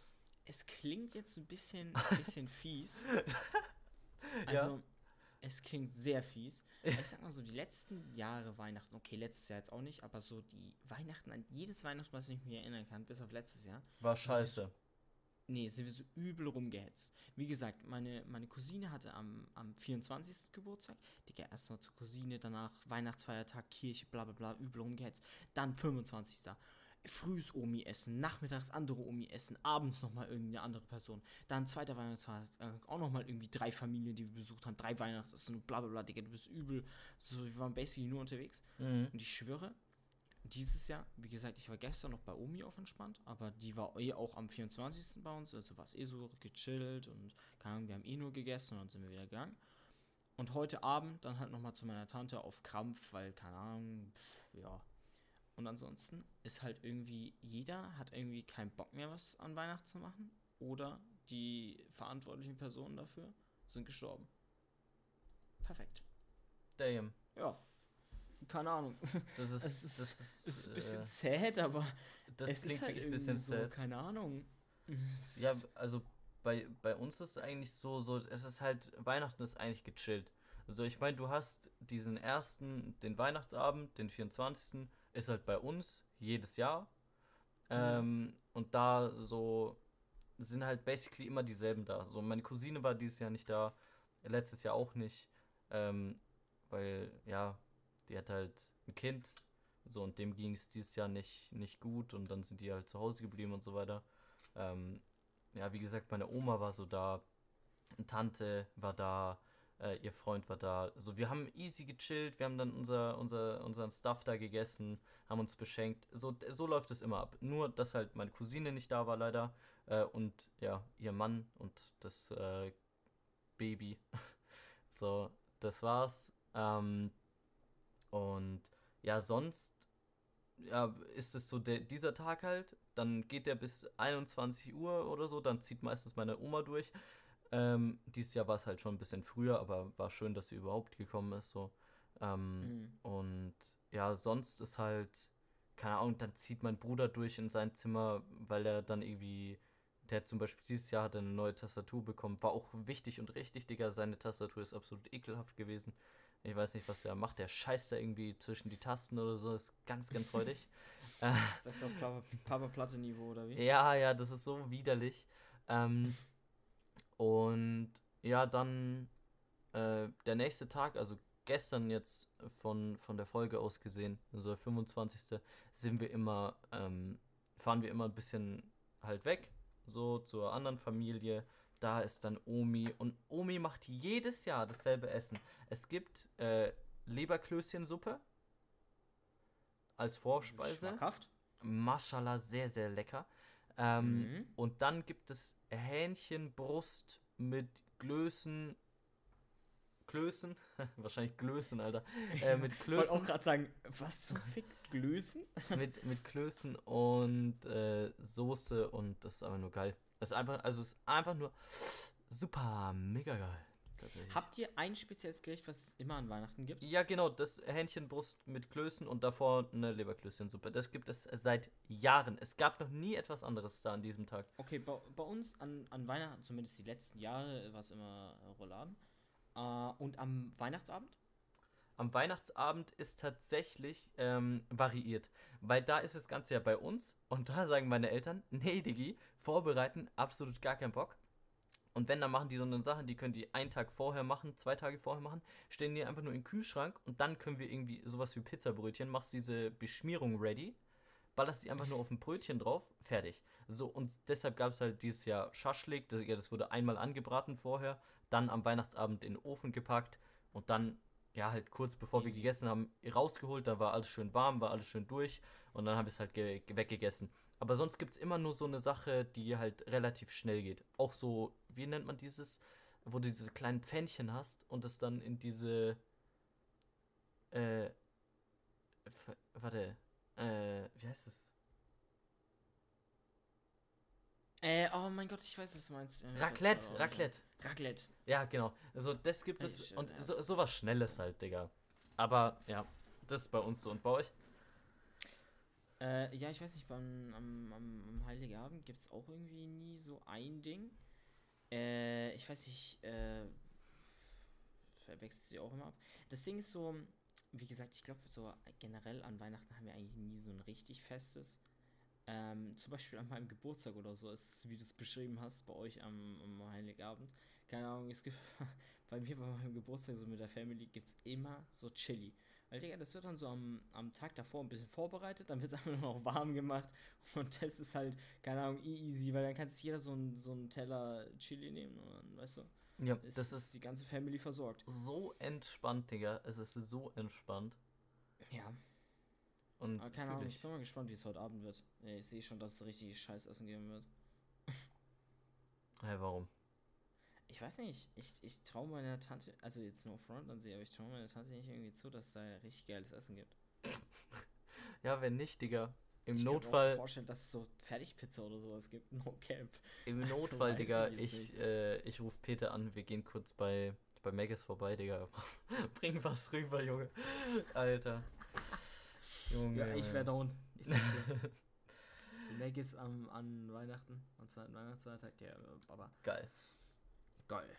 es klingt jetzt ein bisschen, ein bisschen fies. Ja. Es klingt sehr fies. Ich sag mal so, die letzten Jahre Weihnachten, okay, letztes Jahr jetzt auch nicht, aber so die Weihnachten, an jedes Weihnachten, was ich mir erinnern kann, bis auf letztes Jahr, War scheiße. nee, sind wir so übel rumgehetzt. Wie gesagt, meine, meine Cousine hatte am, am 24. Geburtstag, Digga, erst mal zur Cousine, danach Weihnachtsfeiertag, Kirche, bla bla bla, übel rumgehetzt. Dann 25. Frühs Omi essen, nachmittags andere Omi essen, abends nochmal irgendeine andere Person. Dann zweiter Weihnachtsfeiertag, auch nochmal irgendwie drei Familien, die wir besucht haben, drei Weihnachtsessen und bla bla bla, Digga, du bist übel. So, wir waren basically nur unterwegs. Mhm. Und ich schwöre, dieses Jahr, wie gesagt, ich war gestern noch bei Omi auf entspannt, aber die war eh auch am 24. bei uns, also war es eh so gechillt und keine Ahnung, wir haben eh nur gegessen und dann sind wir wieder gegangen. Und heute Abend dann halt nochmal zu meiner Tante auf Krampf, weil, keine Ahnung, pff, ja. Und ansonsten ist halt irgendwie, jeder hat irgendwie keinen Bock mehr, was an Weihnachten zu machen. Oder die verantwortlichen Personen dafür sind gestorben. Perfekt. Damn. Ja. Keine Ahnung. Das ist, Es ist, das es ist ein äh, bisschen sad, aber das es klingt ist halt wirklich ein bisschen so, sad. keine Ahnung. Ja, ist- also bei, bei uns ist es eigentlich so, so, es ist halt, Weihnachten ist eigentlich gechillt. Also ich meine, du hast diesen ersten, den Weihnachtsabend, den 24. ist halt bei uns jedes Jahr. Ähm, und da so sind halt basically immer dieselben da. So, meine Cousine war dieses Jahr nicht da, letztes Jahr auch nicht. Ähm, weil, ja, die hat halt ein Kind. So, und dem ging es dieses Jahr nicht, nicht gut und dann sind die halt zu Hause geblieben und so weiter. Ähm, ja, wie gesagt, meine Oma war so da, eine Tante war da, äh, ihr Freund war da. So, wir haben easy gechillt, wir haben dann unser, unser, unseren Stuff da gegessen, haben uns beschenkt. So, so läuft es immer ab. Nur, dass halt meine Cousine nicht da war, leider. Äh, und ja, ihr Mann und das äh, Baby. so, das war's. Ähm, und ja, sonst ja, ist es so der, dieser Tag halt. Dann geht der bis 21 Uhr oder so. Dann zieht meistens meine Oma durch. Ähm, dieses Jahr war es halt schon ein bisschen früher, aber war schön, dass sie überhaupt gekommen ist. So. Ähm, Mhm. Und ja, sonst ist halt, keine Ahnung, dann zieht mein Bruder durch in sein Zimmer, weil er dann irgendwie, der hat zum Beispiel dieses Jahr hat eine neue Tastatur bekommen. War auch wichtig und richtig, Digga. Seine Tastatur ist absolut ekelhaft gewesen. Ich weiß nicht, was der macht. Der scheißt da irgendwie zwischen die Tasten oder so. Ist ganz, ganz räudig. Sagst du auf Papa, Papa Platte Niveau oder wie? ja, ja, das ist so widerlich. Ähm, und ja, dann äh, der nächste Tag, also gestern jetzt von, von der Folge aus gesehen, also der 25. sind wir immer, ähm, fahren wir immer ein bisschen halt weg, so zur anderen Familie. Da ist dann Omi und Omi macht jedes Jahr dasselbe Essen. Es gibt äh, Leberklößchensuppe als Vorspeise. Schmackhaft. Mashallah, sehr, sehr lecker. Ähm, Mhm. Und dann gibt es Hähnchenbrust mit Klößen. Klößen? Wahrscheinlich Klößen, Alter. Äh, mit Ich wollte auch Klößen. gerade sagen, was zum Fick? Glößen? mit, mit Klößen und äh, Soße und das ist einfach nur geil. Das ist einfach, also es ist einfach nur super mega geil. Tatsächlich. Habt ihr ein spezielles Gericht, was es immer an Weihnachten gibt? ja, genau, das Hähnchenbrust mit Klößen und davor eine Leberklößchensuppe. Das gibt es seit Jahren. Es gab noch nie etwas anderes da an diesem Tag. Okay, bei, bei uns an, an Weihnachten, zumindest die letzten Jahre, war es immer Rouladen. Äh, und am Weihnachtsabend? Am Weihnachtsabend ist tatsächlich ähm, variiert. Weil da ist das Ganze ja bei uns und da sagen meine Eltern, nee, Digi, vorbereiten, absolut gar keinen Bock. Und wenn, dann machen die so eine Sache, die können die einen Tag vorher machen, zwei Tage vorher machen, stellen die einfach nur in den Kühlschrank und dann können wir irgendwie sowas wie Pizzabrötchen, machst diese Beschmierung ready, ballerst die einfach nur auf ein Brötchen drauf, fertig. So, und deshalb gab es halt dieses Jahr Schaschlik, das, ja, das wurde einmal angebraten vorher, dann am Weihnachtsabend in den Ofen gepackt und dann ja, halt kurz bevor wir gegessen haben, rausgeholt, da war alles schön warm, war alles schön durch und dann habe ich es halt ge ge- weggegessen. Aber sonst gibt es immer nur so eine Sache, die halt relativ schnell geht. Auch so, wie nennt man dieses, wo du diese kleinen Pfännchen hast und es dann in diese, äh, warte, äh, wie heißt es? Äh, oh mein Gott, ich weiß, was du meinst. Ich weiß Raclette, nicht. Raclette. Raclette. Ja, genau. Also das gibt es und ja. so, sowas Schnelles halt, Digga. Aber ja, das ist bei uns so. Und bei euch? Äh, ja, ich weiß nicht, beim, am, am, am Heiligabend gibt es auch irgendwie nie so ein Ding. Äh, ich weiß nicht, äh, verwechselt sie auch immer ab. Das Ding ist so, wie gesagt, ich glaube, so generell an Weihnachten haben wir eigentlich nie so ein richtig festes. Ähm, zum Beispiel an meinem Geburtstag oder so ist wie du es beschrieben hast, bei euch am, am Heiligabend. Keine Ahnung, es gibt bei mir bei meinem Geburtstag so mit der Family gibt es immer so Chili. Weil, Digga, das wird dann so am, am Tag davor ein bisschen vorbereitet, dann wird es einfach nur noch warm gemacht und das ist halt, keine Ahnung, easy, weil dann kann sich jeder so einen so einen Teller Chili nehmen und dann, weißt du, Ja, ist, das ist die ganze Family versorgt. so entspannt, Digga. Es ist so entspannt. Ja, Und aber keine Ahnung, ich. ich bin mal gespannt, wie es heute Abend wird. Ich sehe schon, dass es richtig Scheißessen geben wird. Hey, warum? Ich weiß nicht, ich, ich traue meiner Tante, also jetzt no front an sie, aber ich traue meiner Tante nicht irgendwie zu, dass es da richtig geiles Essen gibt. Ja, wenn nicht, Digga. Im ich könnte mir auch so Notfall, vorstellen, dass es so Fertigpizza oder sowas gibt. No cap. im Also, Notfall, Digga, ich ich, äh, ich rufe Peter an, wir gehen kurz bei, bei Maggis vorbei, Digga. Bring was rüber, Junge. Alter. Junge. Ja, ich wäre down. Ich sag's dir. So Maggis am, an Weihnachten, an zweiten Weihnachtsfeiertag, der äh, Baba. Geil. Geil.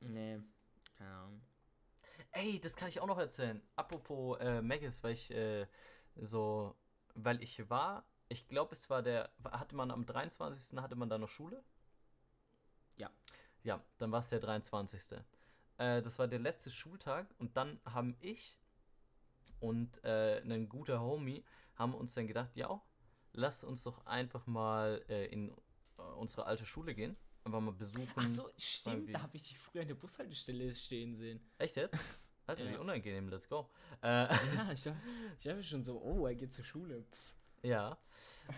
Nee, keine Ahnung. Ey, das kann ich auch noch erzählen. Apropos äh, Maggis, weil ich äh, so, weil ich war, ich glaube, es war der, hatte man am 23. hatte man da noch Schule? Ja. Ja, dann war es der 23. Äh, das war der letzte Schultag und dann haben ich und äh, ein guter Homie haben uns dann gedacht, ja, lass uns doch einfach mal äh, in äh, unsere alte Schule gehen. Einfach mal besuchen. Ach so, stimmt, wie- da habe ich dich früher an der Bushaltestelle stehen sehen. Echt jetzt? Alter, wie Ja. unangenehm, let's go. Äh, Ja, ich dachte, ich dachte schon so, oh, er geht zur Schule. Pff. Ja.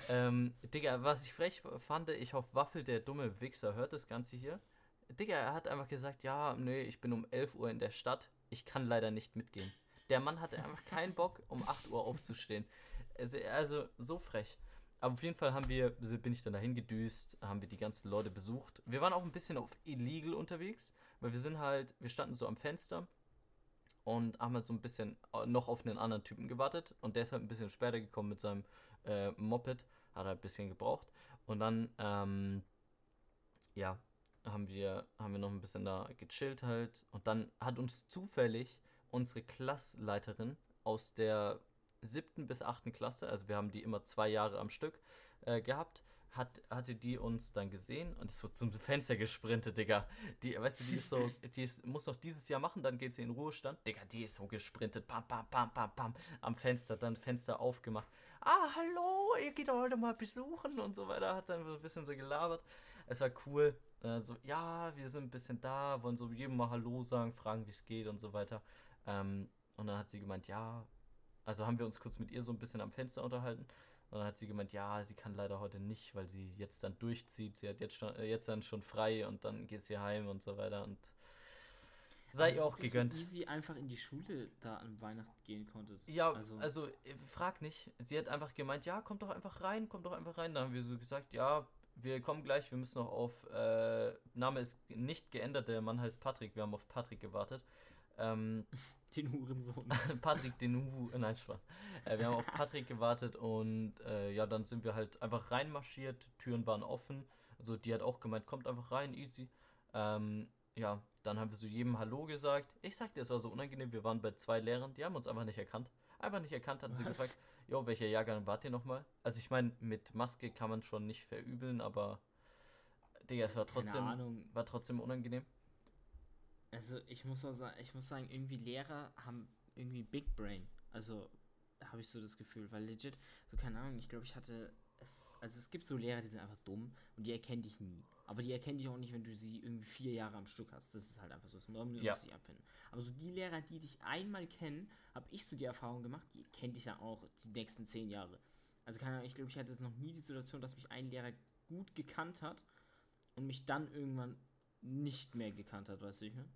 ähm, Digga, was ich frech fand, ich hoffe, Waffel, der dumme Wichser, hört das Ganze hier. Digga, er hat einfach gesagt, ja, nee, ich bin um 11 Uhr in der Stadt, ich kann leider nicht mitgehen. Der Mann hatte einfach keinen Bock, um 8 Uhr aufzustehen. Also, also so frech. Aber auf jeden Fall haben wir, bin ich dann dahin gedüst, haben wir die ganzen Leute besucht. Wir waren auch ein bisschen auf illegal unterwegs, weil wir sind halt, wir standen so am Fenster und haben halt so ein bisschen äh, noch auf einen anderen Typen gewartet und der ist halt ein bisschen später gekommen mit seinem äh, Moped, hat halt ein bisschen gebraucht und dann, ähm, ja, haben wir, haben wir noch ein bisschen da gechillt halt und dann hat uns zufällig unsere Klassleiterin aus der siebten bis achten Klasse, also wir haben die immer zwei Jahre am Stück äh, gehabt, hat, hatte die uns dann gesehen und ist so zum Fenster gesprintet, Digga. Die, weißt du, die ist so, die ist, muss noch dieses Jahr machen, dann geht sie in Ruhestand. Digga, die ist so gesprintet, pam, pam, pam, pam, pam, am Fenster, dann Fenster aufgemacht. Ah, hallo, ihr geht heute mal besuchen und so weiter, hat dann so ein bisschen so gelabert. Es war cool. Äh, so, ja, wir sind ein bisschen da, wollen so jedem mal Hallo sagen, fragen, wie es geht und so weiter. Ähm, und dann hat sie gemeint, ja, also haben wir uns kurz mit ihr so ein bisschen am Fenster unterhalten. Und dann hat sie gemeint, ja, sie kann leider heute nicht, weil sie jetzt dann durchzieht. Sie hat jetzt, schon, äh, jetzt dann schon frei und dann geht sie heim und so weiter. Und sei ihr auch gegönnt. So easy einfach in die Schule da an Weihnachten gehen konntet. Ja, also, also, äh, frag nicht. Sie hat einfach gemeint, ja, kommt doch einfach rein, kommt doch einfach rein. Da haben wir so gesagt, ja, wir kommen gleich, wir müssen noch auf, äh, Name ist nicht geändert, der Mann heißt Patrick, wir haben auf Patrick gewartet. Ähm, den Hurensohn. Patrick den Hu, nein, Spaß. Äh, wir haben auf Patrick gewartet und äh, ja, dann sind wir halt einfach reinmarschiert, Türen waren offen. Also die hat auch gemeint, kommt einfach rein, easy. Ähm, ja, dann haben wir so jedem Hallo gesagt. Ich sagte, es war so unangenehm, wir waren bei zwei Lehrern, die haben uns einfach nicht erkannt. Einfach nicht erkannt, hatten sie Was? gefragt, jo, welcher Jahrgang wart ihr nochmal? Also ich meine, mit Maske kann man schon nicht verübeln, aber Digga, es war trotzdem, war trotzdem unangenehm. Also ich muss auch sagen, ich muss sagen, irgendwie Lehrer haben irgendwie Big Brain. Also habe ich so das Gefühl, weil legit, so keine Ahnung, ich glaube, ich hatte es, also es gibt so Lehrer, die sind einfach dumm und die erkennen dich nie. Aber die erkennen dich auch nicht, wenn du sie irgendwie vier Jahre am Stück hast. Das ist halt einfach so. Das muss Ja. ich abfinden. Aber so die Lehrer, die dich einmal kennen, habe ich so die Erfahrung gemacht, die kennen dich dann auch die nächsten zehn Jahre. Also keine Ahnung, ich glaube, ich hatte es noch nie die Situation, dass mich ein Lehrer gut gekannt hat und mich dann irgendwann nicht mehr gekannt hat, weißt du, ich, ne?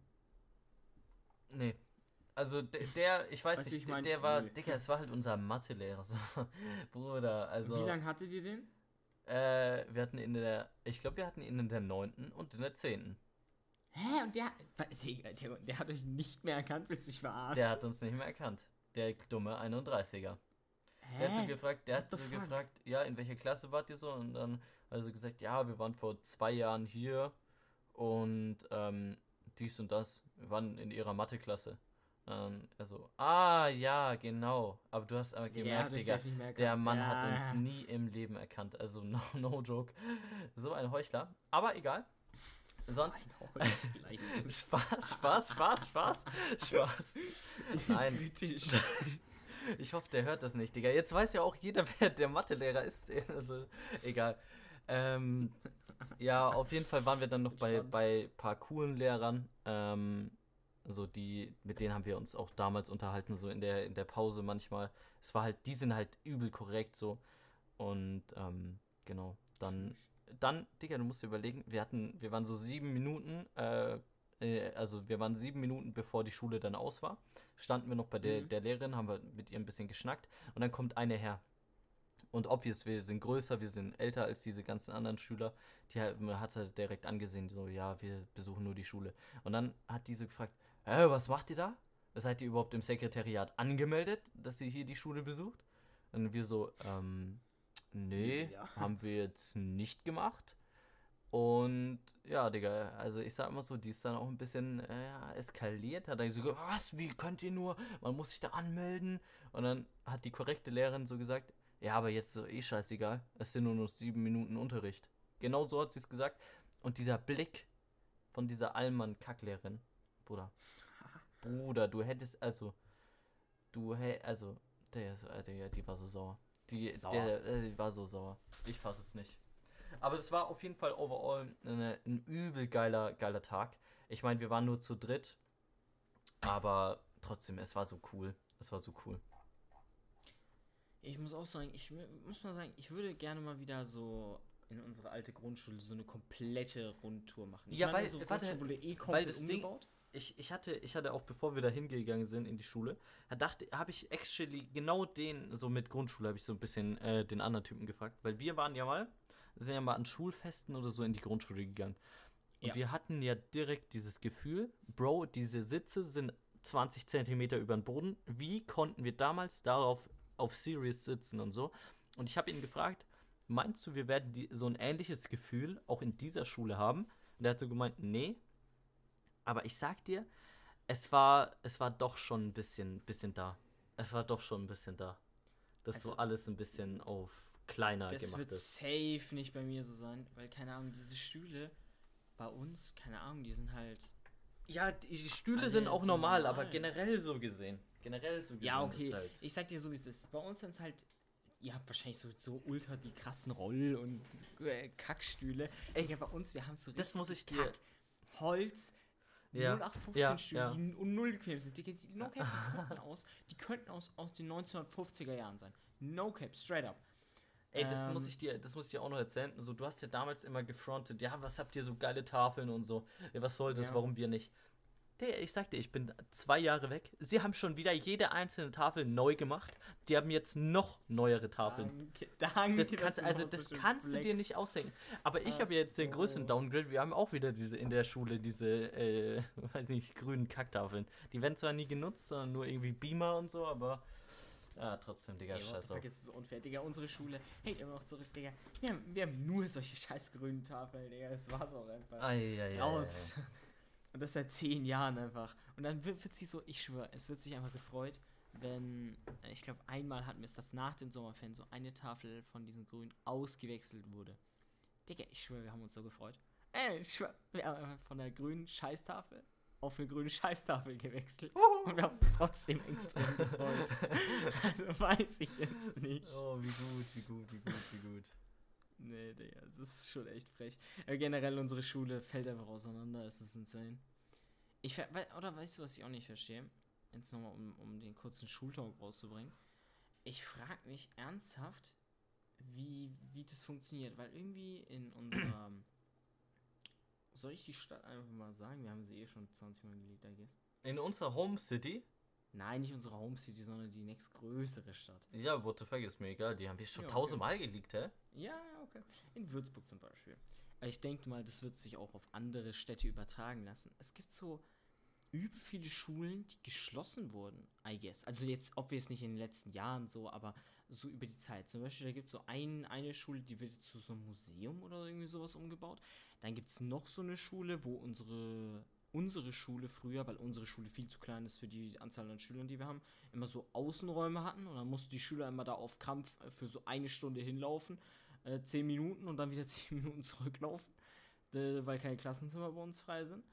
Nee. Also der, der ich weiß Weißt nicht, ich mein, der war, nö. Digga, es war halt unser Mathelehrer, so. Bruder, also. Wie lange hattet ihr den? Äh, wir hatten ihn in der, ich glaube, wir hatten ihn in der 9. und in der 10. Hä? Und der, Digga, der, der hat euch nicht mehr erkannt, willst du dich verarschen? Der hat uns nicht mehr erkannt. Der dumme 31er. Hä? Der hat so gefragt, der What hat so fuck? gefragt, ja, in welcher Klasse wart ihr so? Und dann also gesagt, ja, wir waren vor zwei Jahren hier und ähm, dies und das. Waren in ihrer Mathe-Klasse. Ähm, also, ah, ja, genau. Aber du hast aber gemerkt, hat euch Digga. Der Mann hat Ja. uns nie im Leben erkannt. Also no, no joke. So ein Heuchler. Aber egal. So sonst-. Spaß, Spaß, Spaß, Spaß. Spaß. Nein. Ich hoffe, der hört das nicht, Digga. Jetzt weiß ja auch jeder, wer der Mathelehrer ist. Also, egal. Ähm, ja, auf jeden Fall waren wir dann noch bei, bei paar coolen Lehrern. Ähm, so die, mit denen haben wir uns auch damals unterhalten, so in der, in der Pause manchmal. Es war halt, die sind halt übel korrekt so. Und ähm, genau, dann, dann, Digga, du musst dir überlegen, wir hatten, wir waren so sieben Minuten, äh, äh, also wir waren sieben Minuten bevor die Schule dann aus war, standen wir noch bei der, Mhm. der Lehrerin, haben wir mit ihr ein bisschen geschnackt und dann kommt eine her. Und obvious, wir sind größer, wir sind älter als diese ganzen anderen Schüler. Die hat, man hat halt direkt angesehen, so, ja, wir besuchen nur die Schule. Und dann hat diese gefragt, Hä, was macht ihr da? Seid ihr überhaupt im Sekretariat angemeldet, dass ihr hier die Schule besucht? Und wir so, ähm, Nee, Ja. haben wir jetzt nicht gemacht. Und ja, Digga, also ich sag immer so, die ist dann auch ein bisschen äh, eskaliert. Hat dann so gesagt, was, wie könnt ihr nur? Man muss sich da anmelden. Und dann hat die korrekte Lehrerin so gesagt, ja, aber jetzt so eh scheißegal. Es sind nur noch sieben Minuten Unterricht. Genau so hat sie es gesagt. Und dieser Blick von dieser Allmann-Kacklehrerin, Bruder. Bruder, du hättest, also, du hättest, also, der, äh, der, die war so sauer. Die, Sauer. Der, äh, die war so sauer. Ich fasse es nicht. Aber das war auf jeden Fall overall eine, ein übel geiler, geiler Tag. Ich meine, wir waren nur zu dritt. Aber trotzdem, es war so cool. Es war so cool. Ich muss auch sagen, ich muss mal sagen, ich würde gerne mal wieder so in unsere alte Grundschule so eine komplette Rundtour machen. Ich Ja, weil- unsere warte, wurde eh weil das Ding- umgebaut. Ich, ich, hatte, ich hatte auch, bevor wir da hingegangen sind in die Schule, da dachte, habe ich actually genau den, so mit Grundschule, habe ich so ein bisschen äh, den anderen Typen gefragt. Weil wir waren ja mal, sind ja mal an Schulfesten oder so in die Grundschule gegangen. Und Ja. wir hatten ja direkt dieses Gefühl, Bro, diese Sitze sind 20 Zentimeter über den Boden. Wie konnten wir damals darauf auf Serious sitzen und so? Und ich habe ihn gefragt, meinst du, wir werden die, so ein ähnliches Gefühl auch in dieser Schule haben? Und er hat so gemeint, nee. Aber ich sag dir, es war, es war doch schon ein bisschen, bisschen da. Es war doch schon ein bisschen da. Dass so Also- alles ein bisschen auf kleiner Das gemacht wird ist. safe nicht bei mir so sein, weil keine Ahnung, diese Stühle bei uns, keine Ahnung, die sind halt. Ja, die Stühle Alle sind auch sind normal, normal. aber generell so gesehen. Generell so. Ja, ist okay. Halt. Ich sag dir so, wie es ist. Bei uns sind es halt. Ihr habt wahrscheinlich so, so ultra die krassen Roll- und äh, Kackstühle. Ey, ja, bei uns, wir haben so Das muss ich dir- Kack, Holz, Ja, 0815 ja, Stühle, ja. die null bequem sind. Die, die, no Cap, die könnten aus, die könnten aus, aus den 1950er Jahren sein. No Cap, straight up. Ey, das muss Ähm, ich dir, das muss ich dir auch noch erzählen. So, du hast ja damals immer gefrontet, ja, was habt ihr so geile Tafeln und so. Ja, was soll das, Ja. warum wir nicht? Der, ich sag dir, ich bin zwei Jahre weg. Sie haben schon wieder jede einzelne Tafel neu gemacht. Die haben jetzt noch neuere Tafeln. Danke, danke. Das kannst, also so das kannst du dir nicht ausdenken. Aber ich habe jetzt den größten so. Downgrade. Wir haben auch wieder diese in der Schule diese, äh, weiß nicht, grünen Kacktafeln. Die werden zwar nie genutzt, sondern nur irgendwie Beamer und so, aber ja, trotzdem, Digga, Ey, the scheiß fuck, ist so unfair, Digga. Unsere Schule, hey, immer noch zurück, Digga. Wir haben, wir haben nur solche scheiß grünen Tafeln, Digga. Das war's auch einfach. Ei, ei, ei, Raus. Und das seit zehn Jahren einfach. Und dann wird, wird sie so, ich schwöre, es wird sich einfach gefreut, wenn, äh, ich glaube, einmal hatten wir es, dass nach den Sommerferien so eine Tafel von diesen Grünen ausgewechselt wurde. Digga, ich schwöre, wir haben uns so gefreut. Ey, ich schwöre, wir haben einfach von der grünen Scheißtafel auf eine grüne Scheißtafel gewechselt. Und wir haben uns trotzdem extrem gefreut. Also weiß ich jetzt nicht. Oh, wie gut, wie gut, wie gut, wie gut. Nee, Digga, es ist schon echt frech. Aber generell unsere Schule fällt einfach auseinander, es ist insane. Ich wei- oder weißt du, was ich auch nicht verstehe? Jetzt nochmal, um, um den kurzen Schultalk rauszubringen. Ich frage mich ernsthaft, wie, wie das funktioniert, weil irgendwie in unserem. Soll ich die Stadt einfach mal sagen? Wir haben sie eh schon 20 Mal gelegt, I guess. In unserer Home City? Nein, nicht unsere Home City, sondern die nächstgrößere Stadt. Ja, what the fuck, ist mir egal. Die haben wir schon Ja, okay. tausendmal geleakt, hä? Ja, okay. In Würzburg zum Beispiel. Aber ich denke mal, das wird sich auch auf andere Städte übertragen lassen. Es gibt so übel viele Schulen, die geschlossen wurden, I guess. Also jetzt, ob wir es nicht in den letzten Jahren so, aber so über die Zeit. Zum Beispiel, da gibt es so ein, eine Schule, die wird jetzt zu so einem Museum oder irgendwie sowas umgebaut. Dann gibt es noch so eine Schule, wo unsere, unsere Schule früher, weil unsere Schule viel zu klein ist für die Anzahl an Schülern, die wir haben, immer so Außenräume hatten und dann mussten die Schüler immer da auf Krampf äh, für so eine Stunde hinlaufen, äh, zehn Minuten und dann wieder zehn Minuten zurücklaufen, weil keine Klassenzimmer bei uns frei sind.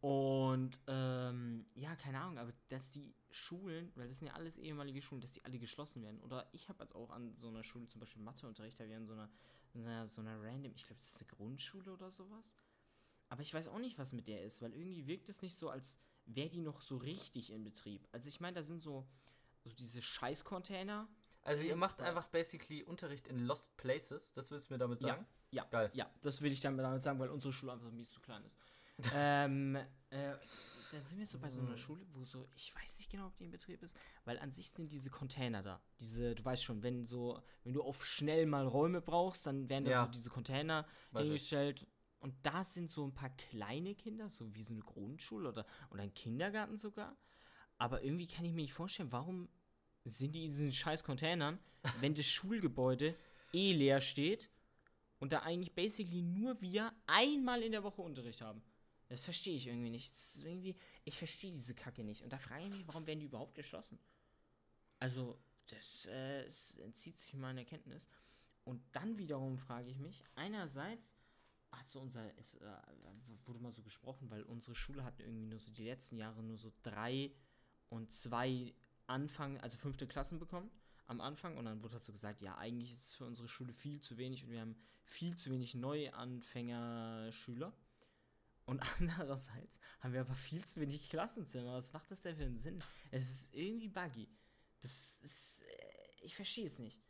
Und ähm, ja, keine Ahnung, aber dass die Schulen, weil das sind ja alles ehemalige Schulen, dass die alle geschlossen werden. Oder ich habe jetzt auch an so einer Schule zum Beispiel Matheunterricht, da wir an so einer, so einer, so einer random, ich glaube, das ist eine Grundschule oder sowas. Aber ich weiß auch nicht, was mit der ist, weil irgendwie wirkt es nicht so, als wäre die noch so richtig in Betrieb. Also ich meine, da sind so, so diese Scheiß-Container. Also ihr macht Ja. einfach basically Unterricht in Lost Places, das willst du mir damit Ja. sagen? Ja, Geil. ja, das will ich damit damit sagen, weil unsere Schule einfach mies zu klein ist. ähm, äh, dann sind wir so bei so einer Schule, wo so, ich weiß nicht genau, ob die in Betrieb ist, weil an sich sind diese Container da. Diese, du weißt schon, wenn so, wenn du auf schnell mal Räume brauchst, dann werden da Ja. so diese Container Weiß ich. Und da sind so ein paar kleine Kinder, so wie so eine Grundschule oder, oder ein Kindergarten sogar. Aber irgendwie kann ich mir nicht vorstellen, warum sind die in diesen scheiß Containern, wenn das Schulgebäude eh leer steht und da eigentlich basically nur wir einmal in der Woche Unterricht haben. Das verstehe ich irgendwie nicht. Das irgendwie, ich verstehe diese Kacke nicht. Und da frage ich mich, warum werden die überhaupt geschlossen? Also, das, äh, es entzieht sich meiner Kenntnis. Und dann wiederum frage ich mich, einerseits hat so unser, es äh, wurde mal so gesprochen, weil unsere Schule hat irgendwie nur so die letzten Jahre nur so drei und zwei Anfang, also fünfte Klassen bekommen am Anfang und dann wurde dazu gesagt, ja, eigentlich ist es für unsere Schule viel zu wenig und wir haben viel zu wenig Neuanfängerschüler. Und andererseits haben wir aber viel zu wenig Klassenzimmer. Was macht das denn für einen Sinn? Es ist irgendwie buggy. Das ist, äh, ich verstehe es nicht.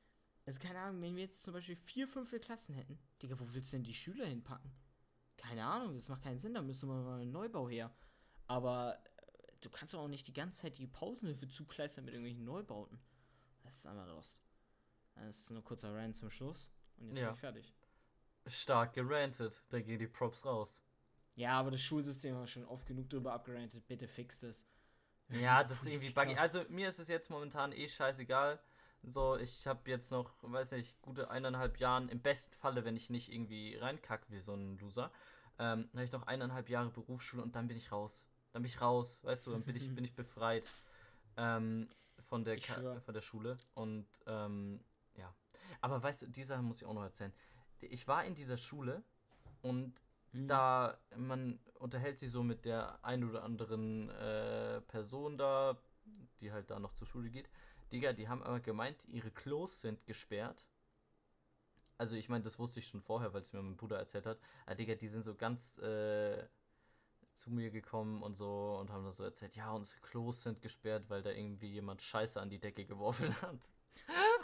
Also keine Ahnung, wenn wir jetzt zum Beispiel vier, fünfte Klassen hätten, Digga, wo willst du denn die Schüler hinpacken? Keine Ahnung, das macht keinen Sinn, da müsste man mal einen Neubau her. Aber äh, du kannst doch auch nicht die ganze Zeit die Pausenhöfe zukleistern mit irgendwelchen Neubauten. Das ist einfach lost. Das ist nur kurzer Rant zum Schluss. Und jetzt Ja. bin ich fertig. Stark gerantet. Da gehen die Props raus. Ja, aber das Schulsystem haben wir schon oft genug drüber abgerantet. Bitte fix das. Ja, das ist irgendwie buggy. Also mir ist es jetzt momentan eh scheißegal. So, ich habe jetzt noch, weiß nicht, gute eineinhalb Jahren, im besten Falle, wenn ich nicht irgendwie reinkack wie so ein Loser, ähm, habe ich noch eineinhalb Jahre Berufsschule und dann bin ich raus. Dann bin ich raus, weißt du, dann bin ich, bin ich befreit ähm, von, der von der Schule. Und ähm, ja. Aber weißt du, dieser muss ich auch noch erzählen. Ich war in dieser Schule und Hm. da man unterhält sich so mit der ein oder anderen äh, Person da, die halt da noch zur Schule geht. Digga, die haben aber gemeint, ihre Klos sind gesperrt. Also ich meine, das wusste ich schon vorher, weil es mir mein Bruder erzählt hat. Aber Digga, die sind so ganz äh, zu mir gekommen und so und haben dann so erzählt, ja, unsere Klos sind gesperrt, weil da irgendwie jemand Scheiße an die Decke geworfen hat.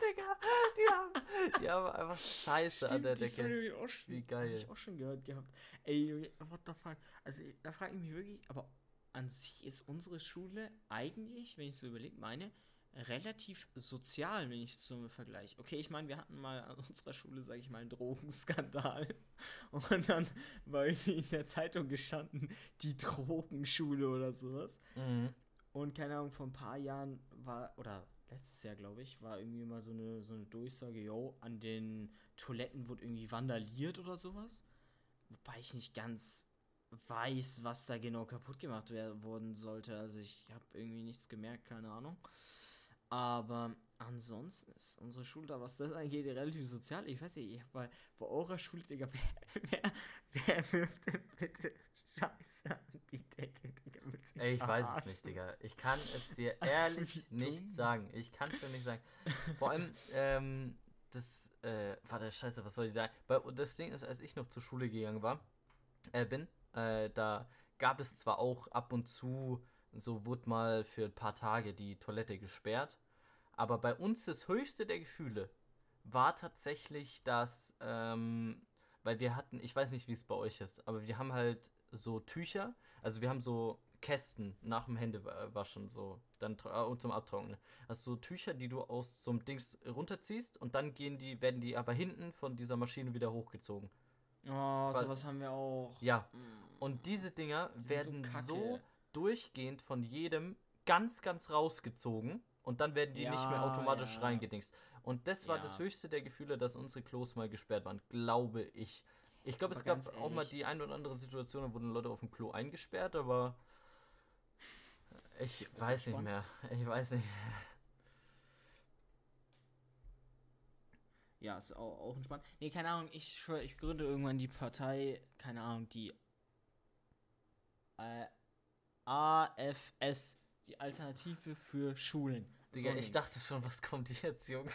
Digga, die haben, die haben einfach Scheiße an der die Decke. Story auch schon, Wie geil. Hab ich auch schon gehört gehabt. Ey, what the fuck. Also, da frage ich mich wirklich, aber an sich ist unsere Schule eigentlich, wenn ich so überlege, meine, relativ sozial, wenn ich es so vergleiche. Okay, ich meine, wir hatten mal an unserer Schule, sage ich mal, einen Drogenskandal. Und dann war irgendwie in der Zeitung gestanden, die Drogenschule oder sowas. Mhm. Und keine Ahnung, vor ein paar Jahren war, oder letztes Jahr, glaube ich, war irgendwie mal so eine, so eine Durchsage, yo, an den Toiletten wurde irgendwie vandaliert oder sowas. Wobei ich nicht ganz weiß, was da genau kaputt gemacht werden worden sollte. Also ich habe irgendwie nichts gemerkt, keine Ahnung. Aber ansonsten ist unsere Schule da, was das angeht, relativ sozial. Ich weiß nicht, bei, bei eurer Schule, Digga, wer, wer, wer wirft denn bitte Scheiße an die Decke, Digga? Ey, ich weiß es nicht, Digga. Ich kann es dir Also, ehrlich nicht sagen. Ich kann es dir nicht sagen. Vor allem, ähm, das, äh, warte, scheiße, was soll ich sagen? Bei, das Ding ist, als ich noch zur Schule gegangen war, äh, bin, äh, da gab es zwar auch ab und zu, so wurde mal für ein paar Tage die Toilette gesperrt, aber bei uns das höchste der Gefühle war tatsächlich, dass, ähm, weil wir hatten, ich weiß nicht, wie es bei euch ist, aber wir haben halt so Tücher, also wir haben so Kästen nach dem Händewaschen so, dann äh, zum Abtrocknen. Also so Tücher, die du aus so einem Dings runterziehst und dann gehen die, werden die aber hinten von dieser Maschine wieder hochgezogen. Oh, Weil- sowas haben wir auch. Ja, Mm. und diese Dinger Die werden so so, durchgehend von jedem ganz, ganz rausgezogen und dann werden die nicht mehr Ja, automatisch ja. reingedingst. Und das war das Ja. höchste der Gefühle, dass unsere Klos mal gesperrt waren, glaube ich. Ich glaube, es gab ganz auch mal ehrlich- die ein oder andere Situation, da wurden Leute auf dem Klo eingesperrt, aber ich bin weiß nicht gespannt. mehr. Ich weiß nicht. Ja, ist auch, auch entspannt. Nee, keine Ahnung, ich schwör, ich gründe irgendwann die Partei, keine Ahnung, die äh, AFS, die Alternative für Schulen. Digga, So ich dachte schon, was kommt jetzt, Junge?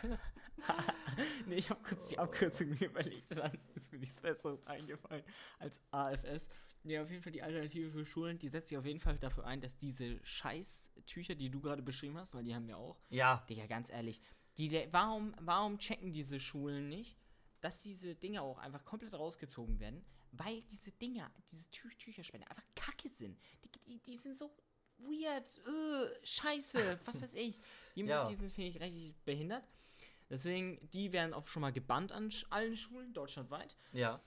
nee, ich habe kurz die Oh. Abkürzung mir überlegt und dann ist mir nichts Besseres eingefallen als AFS. Nee, auf jeden Fall die Alternative für Schulen, die setzt sich auf jeden Fall dafür ein, dass diese Scheißtücher, die du gerade beschrieben hast, weil die haben wir auch, Ja, Digga, ganz ehrlich, die, warum, warum checken diese Schulen nicht, dass diese Dinger auch einfach komplett rausgezogen werden? Weil diese Dinger, diese Tü Tücherspender einfach kacke sind. Die, die, die sind so weird, äh, scheiße, was weiß ich. Die, Ja. die sind, finde ich, richtig behindert. Deswegen, die werden auch schon mal gebannt an allen Schulen, deutschlandweit. ja.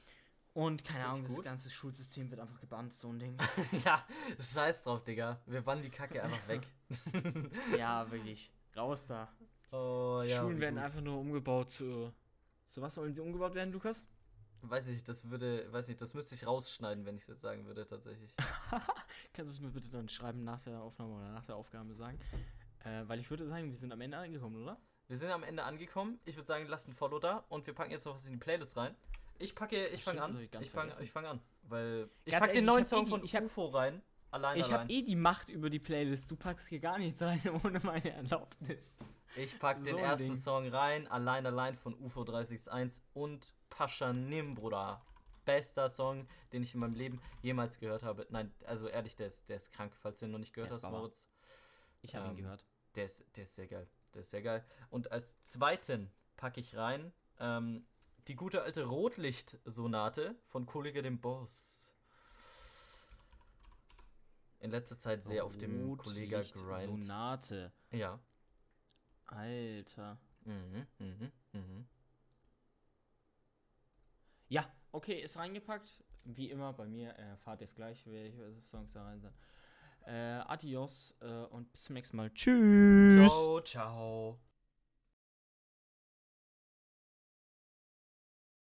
Und keine Ahnung, das ganze Schulsystem wird einfach gebannt, so ein Ding. ja, scheiß drauf, Digga. Wir bannen die Kacke einfach weg. ja, wirklich. Raus da. Oh, Die ja. Schulen werden gut. einfach nur umgebaut zu So was sollen sie umgebaut werden, Lukas? Weiß ich, das würde, weiß nicht, das müsste ich rausschneiden, wenn ich das sagen würde, tatsächlich. Kannst du es mir bitte dann schreiben nach der Aufnahme oder nach der Aufgabe sagen? Äh, weil ich würde sagen, wir sind am Ende angekommen, oder? Wir sind am Ende angekommen. Ich würde sagen, lasst ein Follow da und wir packen jetzt noch was in die Playlist rein. Ich packe, ich fange an. ich fange fang an, weil ich Ganz pack den neuen eh Song die- von ich hab- UFO rein. Allein, Ich habe eh die Macht über die Playlist. Du packst hier gar nichts rein ohne meine Erlaubnis. Ich pack den So ein ersten Ding. Song rein, allein allein von UFO 361 und Paschanim, Bruder. Bester Song, den ich in meinem Leben jemals gehört habe. Nein, also ehrlich, der ist, der ist krank, falls du ihn noch nicht gehört hast. Moritz. Ich habe Ähm, ihn gehört. Der ist, der ist sehr geil. Der ist sehr geil. Und als zweiten packe ich rein ähm, die gute alte Rotlicht-Sonate von Kollege dem Boss. In letzter Zeit sehr auf dem Kollega Grind. Sonate. Ja. Alter. Mhm, mhm, mhm. Ja, okay, ist reingepackt. Wie immer bei mir. Erfahrt ihr es gleich, welche Songs da rein sind. Äh, adios äh, und bis zum nächsten Mal. Tschüss. Ciao, ciao.